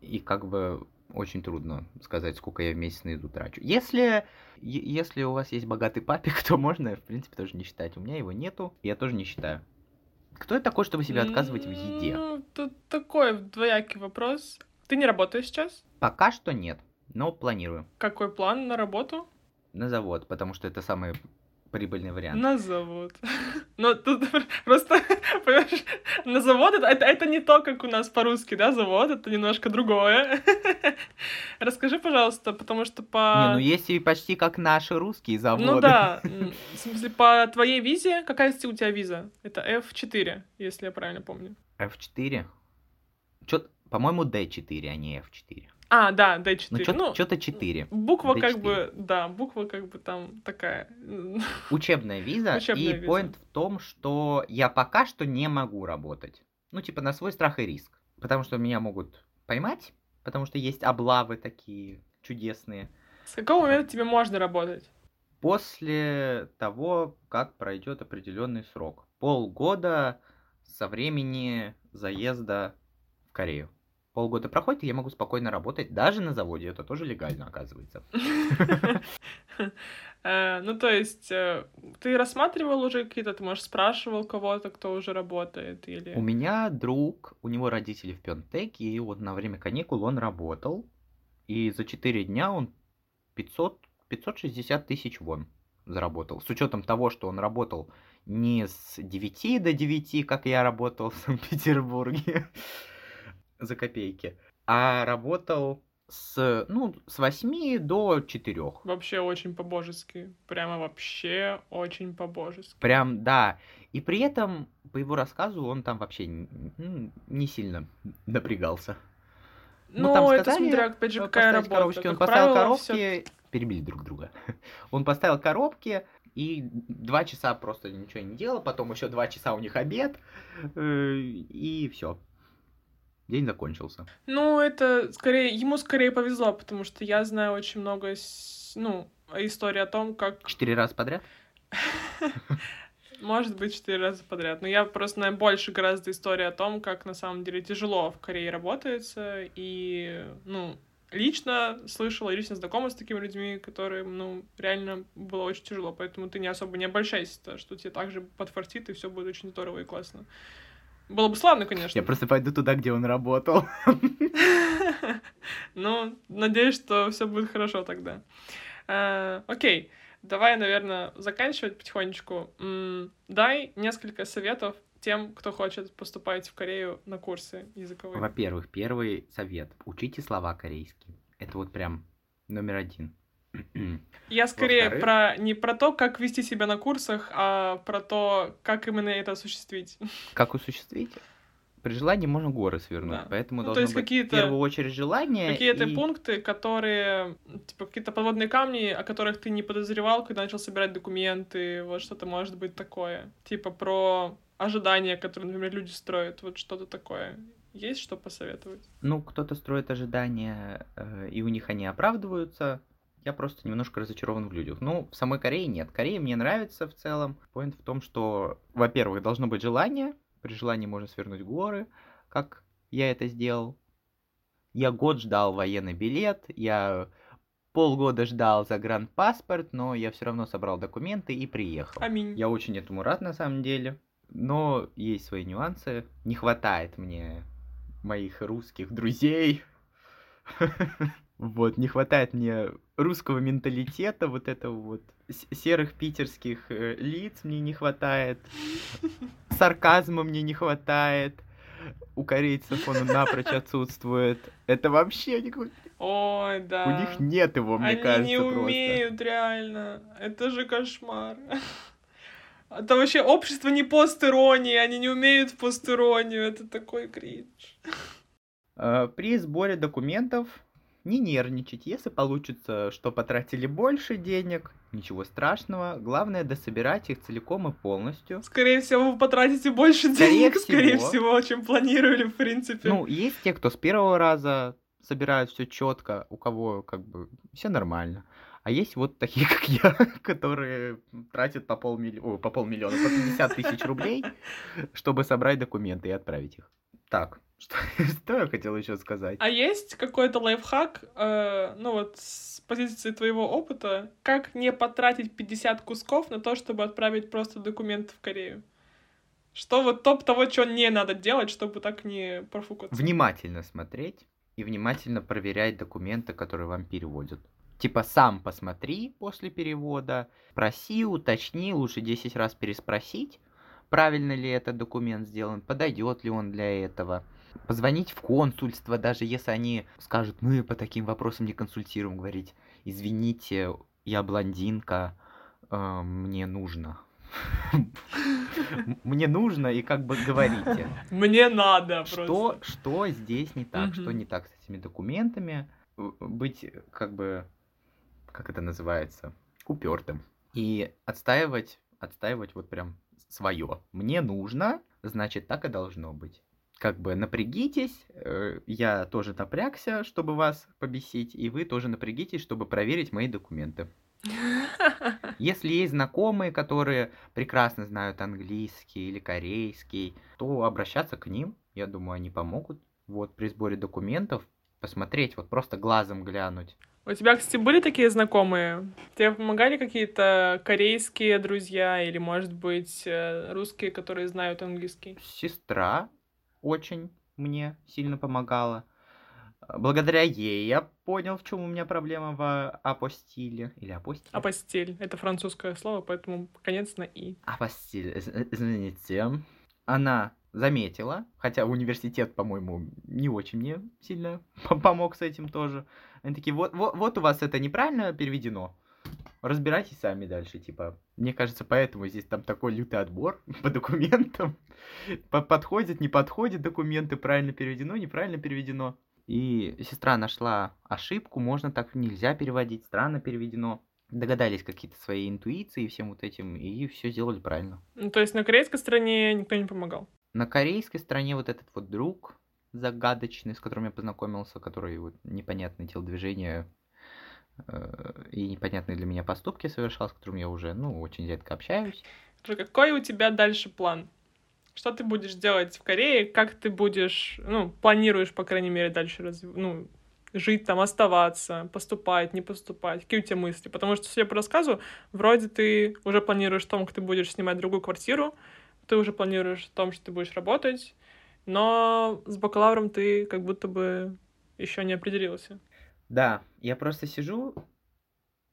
И как бы очень трудно сказать, сколько я в месяц на еду трачу. Если, если у вас есть богатый папик, то можно, в принципе, тоже не считать. У меня его нету, я тоже не считаю. Кто я такой, чтобы себя отказывать в еде? Ну, тут такой двоякий вопрос. Ты не работаешь сейчас? Пока что нет, но планирую. Какой план на работу? На завод, потому что это самый прибыльный вариант. На завод. Но тут просто, понимаешь, на завод это, это, это не то, как у нас по-русски, да, завод, это немножко другое. Расскажи, пожалуйста, потому что по... Не, ну есть и почти как наши русские заводы. Ну да, в смысле, по твоей визе, какая у тебя виза? Это F4, если я правильно помню. F4? Чё, по-моему, D4, а не F4. А, да, D4. Ну, что-то, Ну, что-то 4. буква как D4. бы, да, буква как бы там такая. Учебная виза. Учебная и виза. поинт в том, что я пока что не могу работать. Ну, типа, на свой страх и риск. Потому что меня могут поймать, потому что есть облавы такие чудесные. С какого момента тебе можно работать? После того, как пройдет определенный срок. Полгода со времени заезда в Корею. Полгода проходит, и я могу спокойно работать даже на заводе. Это тоже легально, оказывается. Э, Ну, то есть, э, ты рассматривал уже какие-то, ты, может, спрашивал кого-то, кто уже работает, или... У меня друг, у него родители в Пентеке, и вот на время каникул он работал, и за 4 дня он 500, 560 тысяч вон заработал. С учетом того, что он работал не с 9 до 9, как я работал в Санкт-Петербурге за копейки, а работал с, ну, с 8 до 4. Вообще очень по-божески. Прямо вообще очень по-божески. Прям, да. И при этом, по его рассказу, он там вообще не сильно напрягался. Ну, Ну, там это сказали, смотря, опять же, какая работа. коробочки. Он Как поставил правило, коробки, всё- перебили друг друга. Он поставил коробки и два часа просто ничего не делал. Потом еще два часа у них обед. э, И все. День закончился. Ну, это скорее, ему скорее повезло, потому что я знаю очень много, ну, историй о том, как Четыре раза подряд? Может быть, четыре раза подряд. Но я просто знаю больше гораздо историй о том, как на самом деле тяжело в Корее работается. И, ну, лично слышала, лично знакома с такими людьми, которым, ну, реально было очень тяжело. Поэтому ты не особо не обольщайся, что тебе также подфартит, и все будет очень здорово и классно. Было бы славно, конечно. Я просто пойду туда, где он работал. Ну, надеюсь, что все будет хорошо тогда. А, Окей, давай, наверное, заканчивать потихонечку. Дай несколько советов тем, кто хочет поступать в Корею на курсы языковые. Во-первых, первый совет. Учите слова корейские. Это вот прям номер один. Я скорее во-вторых- про не про то, как вести себя на курсах, а про то, как именно это осуществить. Как осуществить? При желании можно горы свернуть, Да. поэтому Ну, то должно есть быть какие-то- в первую очередь желание. Какие-то и- пункты, которые, типа, какие-то подводные камни, о которых ты не подозревал, когда начал собирать документы, вот что-то может быть такое. Типа про ожидания, которые, например, люди строят, вот что-то такое. Есть что посоветовать? Ну, кто-то строит ожидания, э, и у них они оправдываются. Я просто немножко разочарован в людях. Ну, в самой Корее нет. Корея мне нравится в целом. Поинт в том, что, во-первых, должно быть желание. При желании можно свернуть горы, как я это сделал. Я год ждал военный билет, я полгода ждал загранпаспорт, но я все равно собрал документы и приехал. Аминь. Я очень этому рад на самом деле. Но есть свои нюансы. Не хватает мне моих русских друзей. Вот, не хватает мне русского менталитета, вот этого вот серых питерских э, лиц мне не хватает, сарказма мне не хватает, у корейцев он напрочь отсутствует. Это вообще никакой... Ой, да. У них нет его, мне Они кажется, не просто. умеют, реально. Это же кошмар. Это вообще общество не постиронии, они не умеют постиронию, это такой кринж. Э, При сборе документов не нервничать. Если получится, что потратили больше денег, ничего страшного. Главное дособирать их целиком и полностью. Скорее всего, вы потратите больше Скорее денег, скорее всего. всего, чем планировали, в принципе. Ну, есть те, кто с первого раза собирают все четко, у кого как бы все нормально. А есть вот такие, как я, которые тратят по, полмилли... Ой, по полмиллиона, по 50 тысяч рублей, чтобы собрать документы и отправить их. Так, что, что я хотел еще сказать? А есть какой-то лайфхак, э, ну вот с позиции твоего опыта, как не потратить 50 кусков на то, чтобы отправить просто документы в Корею? Что вот топ того, что не надо делать, чтобы так не профукаться? Внимательно смотреть и внимательно проверять документы, которые вам переводят. Типа сам посмотри после перевода, проси, уточни, лучше 10 раз переспросить, правильно ли этот документ сделан, подойдет ли он для этого. Позвонить в консульство, даже если они скажут, мы по таким вопросам не консультируем, говорить, извините, я блондинка, э, мне нужно. Мне нужно, и как бы говорите. Мне надо Что, просто. что здесь не так, что не так с этими документами, в- быть как бы, как это называется, упертым. И отстаивать, отстаивать вот прям свое. Мне нужно, значит так и должно быть. Как бы напрягитесь, э, я тоже напрягся, чтобы вас побесить, и вы тоже напрягитесь, чтобы проверить мои документы. Если есть знакомые, которые прекрасно знают английский или корейский, то обращаться к ним, я думаю, они помогут. Вот при сборе документов посмотреть, вот просто глазом глянуть. У тебя, кстати, были такие знакомые? Тебе помогали какие-то корейские друзья или, может быть, э, русские, которые знают английский? Сестра очень мне сильно помогала. Благодаря ей я понял, в чем у меня проблема в апостиле. Или апостиле? Апостиль. Это французское слово, поэтому конец на «и». Апостиль, э, извините. Она заметила, хотя университет, по-моему, не очень мне сильно по- помог с этим тоже. Они такие, вот, вот, вот у вас это неправильно переведено. Разбирайтесь сами дальше, типа. Мне кажется, поэтому здесь там такой лютый отбор по документам. По- Подходит, не подходит документы, правильно переведено, неправильно переведено. И сестра нашла ошибку, можно так нельзя переводить, странно переведено. Догадались какие-то свои интуиции всем вот этим, и все сделали правильно. Ну, то есть на корейской стороне никто не помогал? На корейской стороне вот этот вот друг загадочный, с которым я познакомился, который вот непонятные телодвижения э, и непонятные для меня поступки совершал, с которым я уже, ну, очень редко общаюсь. Какой у тебя дальше план? Что ты будешь делать в Корее? Как ты будешь, ну, планируешь, по крайней мере, дальше разв... ну, жить там, оставаться, поступать, не поступать? Какие у тебя мысли? Потому что, судя по рассказу, вроде ты уже планируешь о том, как ты будешь снимать другую квартиру, ты уже планируешь о том, что ты будешь работать, но с бакалавром ты как будто бы еще не определился. Да, я просто сижу,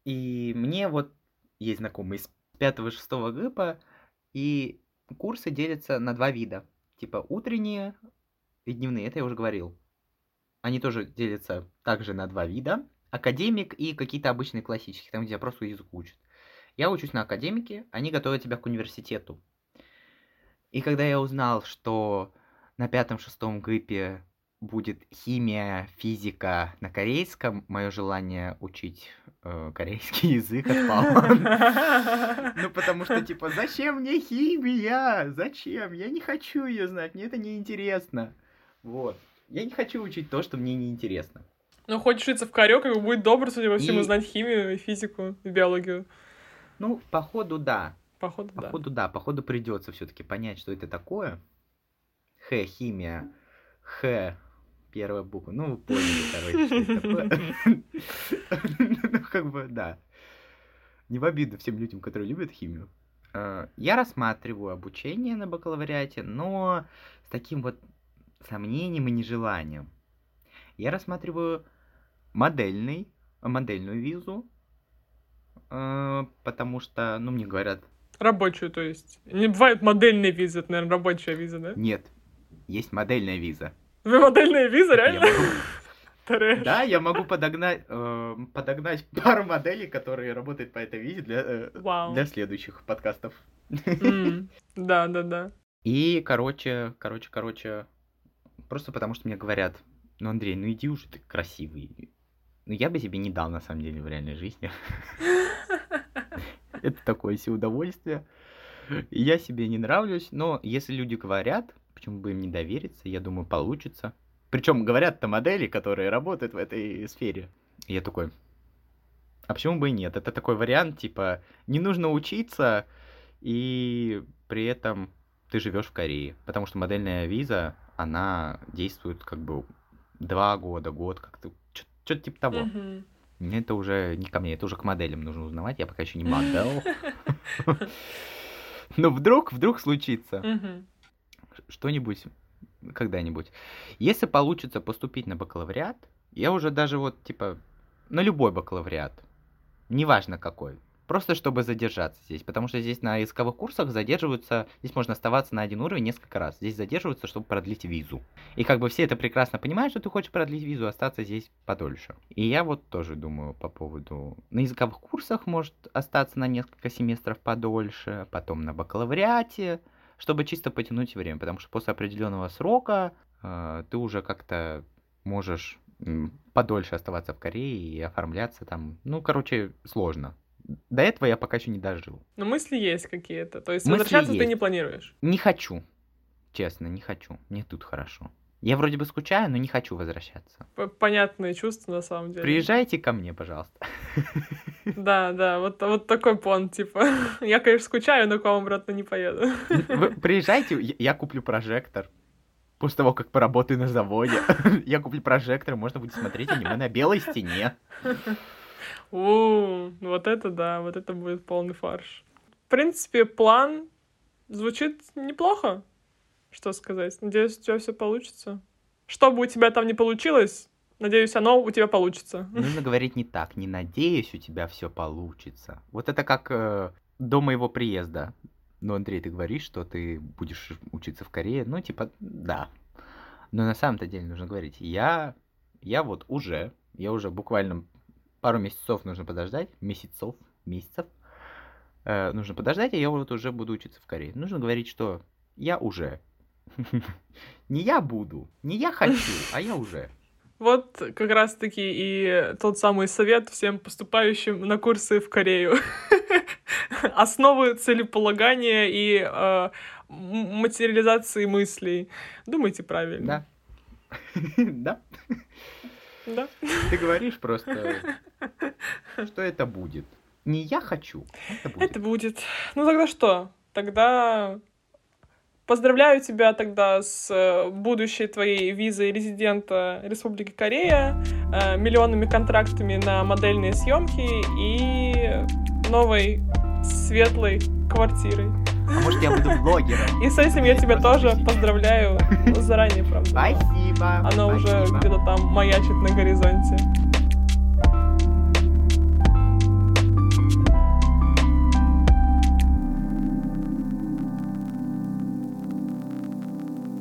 и мне вот есть знакомый из 5-6 ГИПа, и курсы делятся на два вида. Типа утренние и дневные, это я уже говорил. Они тоже делятся также на два вида. Академик и какие-то обычные классические, там, где просто язык учат. Я учусь на академике, они готовят тебя к университету. И когда я узнал, что на пятом-шестом ГИПе будет химия, физика на корейском, мое желание учить э, корейский язык отпало. Ну, потому что, типа, зачем мне химия? Зачем? Я не хочу ее знать, мне это не интересно. Вот. Я не хочу учить то, что мне не интересно. Ну, хочешь учиться в Корее, как бы будет добр, судя по всему, и... знать химию, физику, биологию. Ну, походу, да. Походу, да. Походу, да. Походу, придется все-таки понять, что это такое. Х, химия. Х, первая буква. Ну, вы поняли, короче, Ну, как бы, да. Не в обиду всем людям, которые любят химию. А, я рассматриваю обучение на бакалавриате, но с таким вот сомнением и нежеланием. Я рассматриваю модельный, модельную визу, а, потому что, ну, мне говорят... Рабочую, то есть. Не бывает модельной визы, это, наверное, рабочая виза, да? Нет, есть модельная виза. Вы модельная виза, реально? Да, я могу подогнать, э, подогнать пару моделей, которые работают по этой визе для, э, для следующих подкастов. Да, да, да. И, короче, короче, короче, просто потому что мне говорят, ну, Андрей, ну иди уже, ты красивый. Ну, я бы себе не дал, на самом деле, в реальной жизни. Это такое себе удовольствие. Я себе не нравлюсь, но если люди говорят, почему бы им не довериться, я думаю, получится. Причем говорят-то модели, которые работают в этой сфере. И я такой, а почему бы и нет? Это такой вариант, типа, не нужно учиться, и при этом ты живешь в Корее. Потому что модельная виза, она действует как бы два года, год, как-то, что-то типа того. Mm-hmm. Это уже не ко мне, это уже к моделям нужно узнавать. Я пока еще не модель. Но вдруг, вдруг случится что-нибудь когда-нибудь. Если получится поступить на бакалавриат, я уже даже вот, типа, на любой бакалавриат, неважно какой, просто чтобы задержаться здесь, потому что здесь на языковых курсах задерживаются, здесь можно оставаться на один уровень несколько раз, здесь задерживаются, чтобы продлить визу. И как бы все это прекрасно понимают, что ты хочешь продлить визу, остаться здесь подольше. И я вот тоже думаю по поводу, на языковых курсах может остаться на несколько семестров подольше, потом на бакалавриате, чтобы чисто потянуть время, потому что после определенного срока э, ты уже как-то можешь подольше оставаться в Корее и оформляться там. Ну, короче, сложно. До этого я пока еще не дожил. Но мысли есть какие-то. То есть мысли возвращаться есть. ты не планируешь? Не хочу. Честно, не хочу. Мне тут хорошо. Я вроде бы скучаю, но не хочу возвращаться. Понятные чувства на самом деле. Приезжайте ко мне, пожалуйста. Да, да, вот, вот такой план, типа. Я, конечно, скучаю, но к вам обратно не поеду. Вы приезжайте, я куплю прожектор. После того, как поработаю на заводе, я куплю прожектор, можно будет смотреть аниме на белой стене. У, вот это да, вот это будет полный фарш. В принципе, план звучит неплохо что сказать. Надеюсь, у тебя все получится. Что бы у тебя там не получилось, надеюсь, оно у тебя получится. Нужно говорить не так. Не надеюсь, у тебя все получится. Вот это как э, до моего приезда. Ну, Андрей, ты говоришь, что ты будешь учиться в Корее. Ну, типа, да. Но на самом-то деле нужно говорить, я, я вот уже, я уже буквально пару месяцев нужно подождать, месяцев, месяцев, э, нужно подождать, и я вот уже буду учиться в Корее. Нужно говорить, что я уже. Не я буду, не я хочу, а я уже. Вот как раз-таки и тот самый совет всем поступающим на курсы в Корею. Основы целеполагания и э, материализации мыслей. Думайте правильно. Да. Да. Да. Ты говоришь просто, что это будет. Не я хочу, это будет. Это будет. Ну тогда что? Тогда Поздравляю тебя тогда с э, будущей твоей визой резидента Республики Корея, э, миллионными контрактами на модельные съемки и новой светлой квартирой. А может, я буду блогером? И с этим я тебя тоже поздравляю заранее, правда. Спасибо. Оно уже где-то там маячит на горизонте.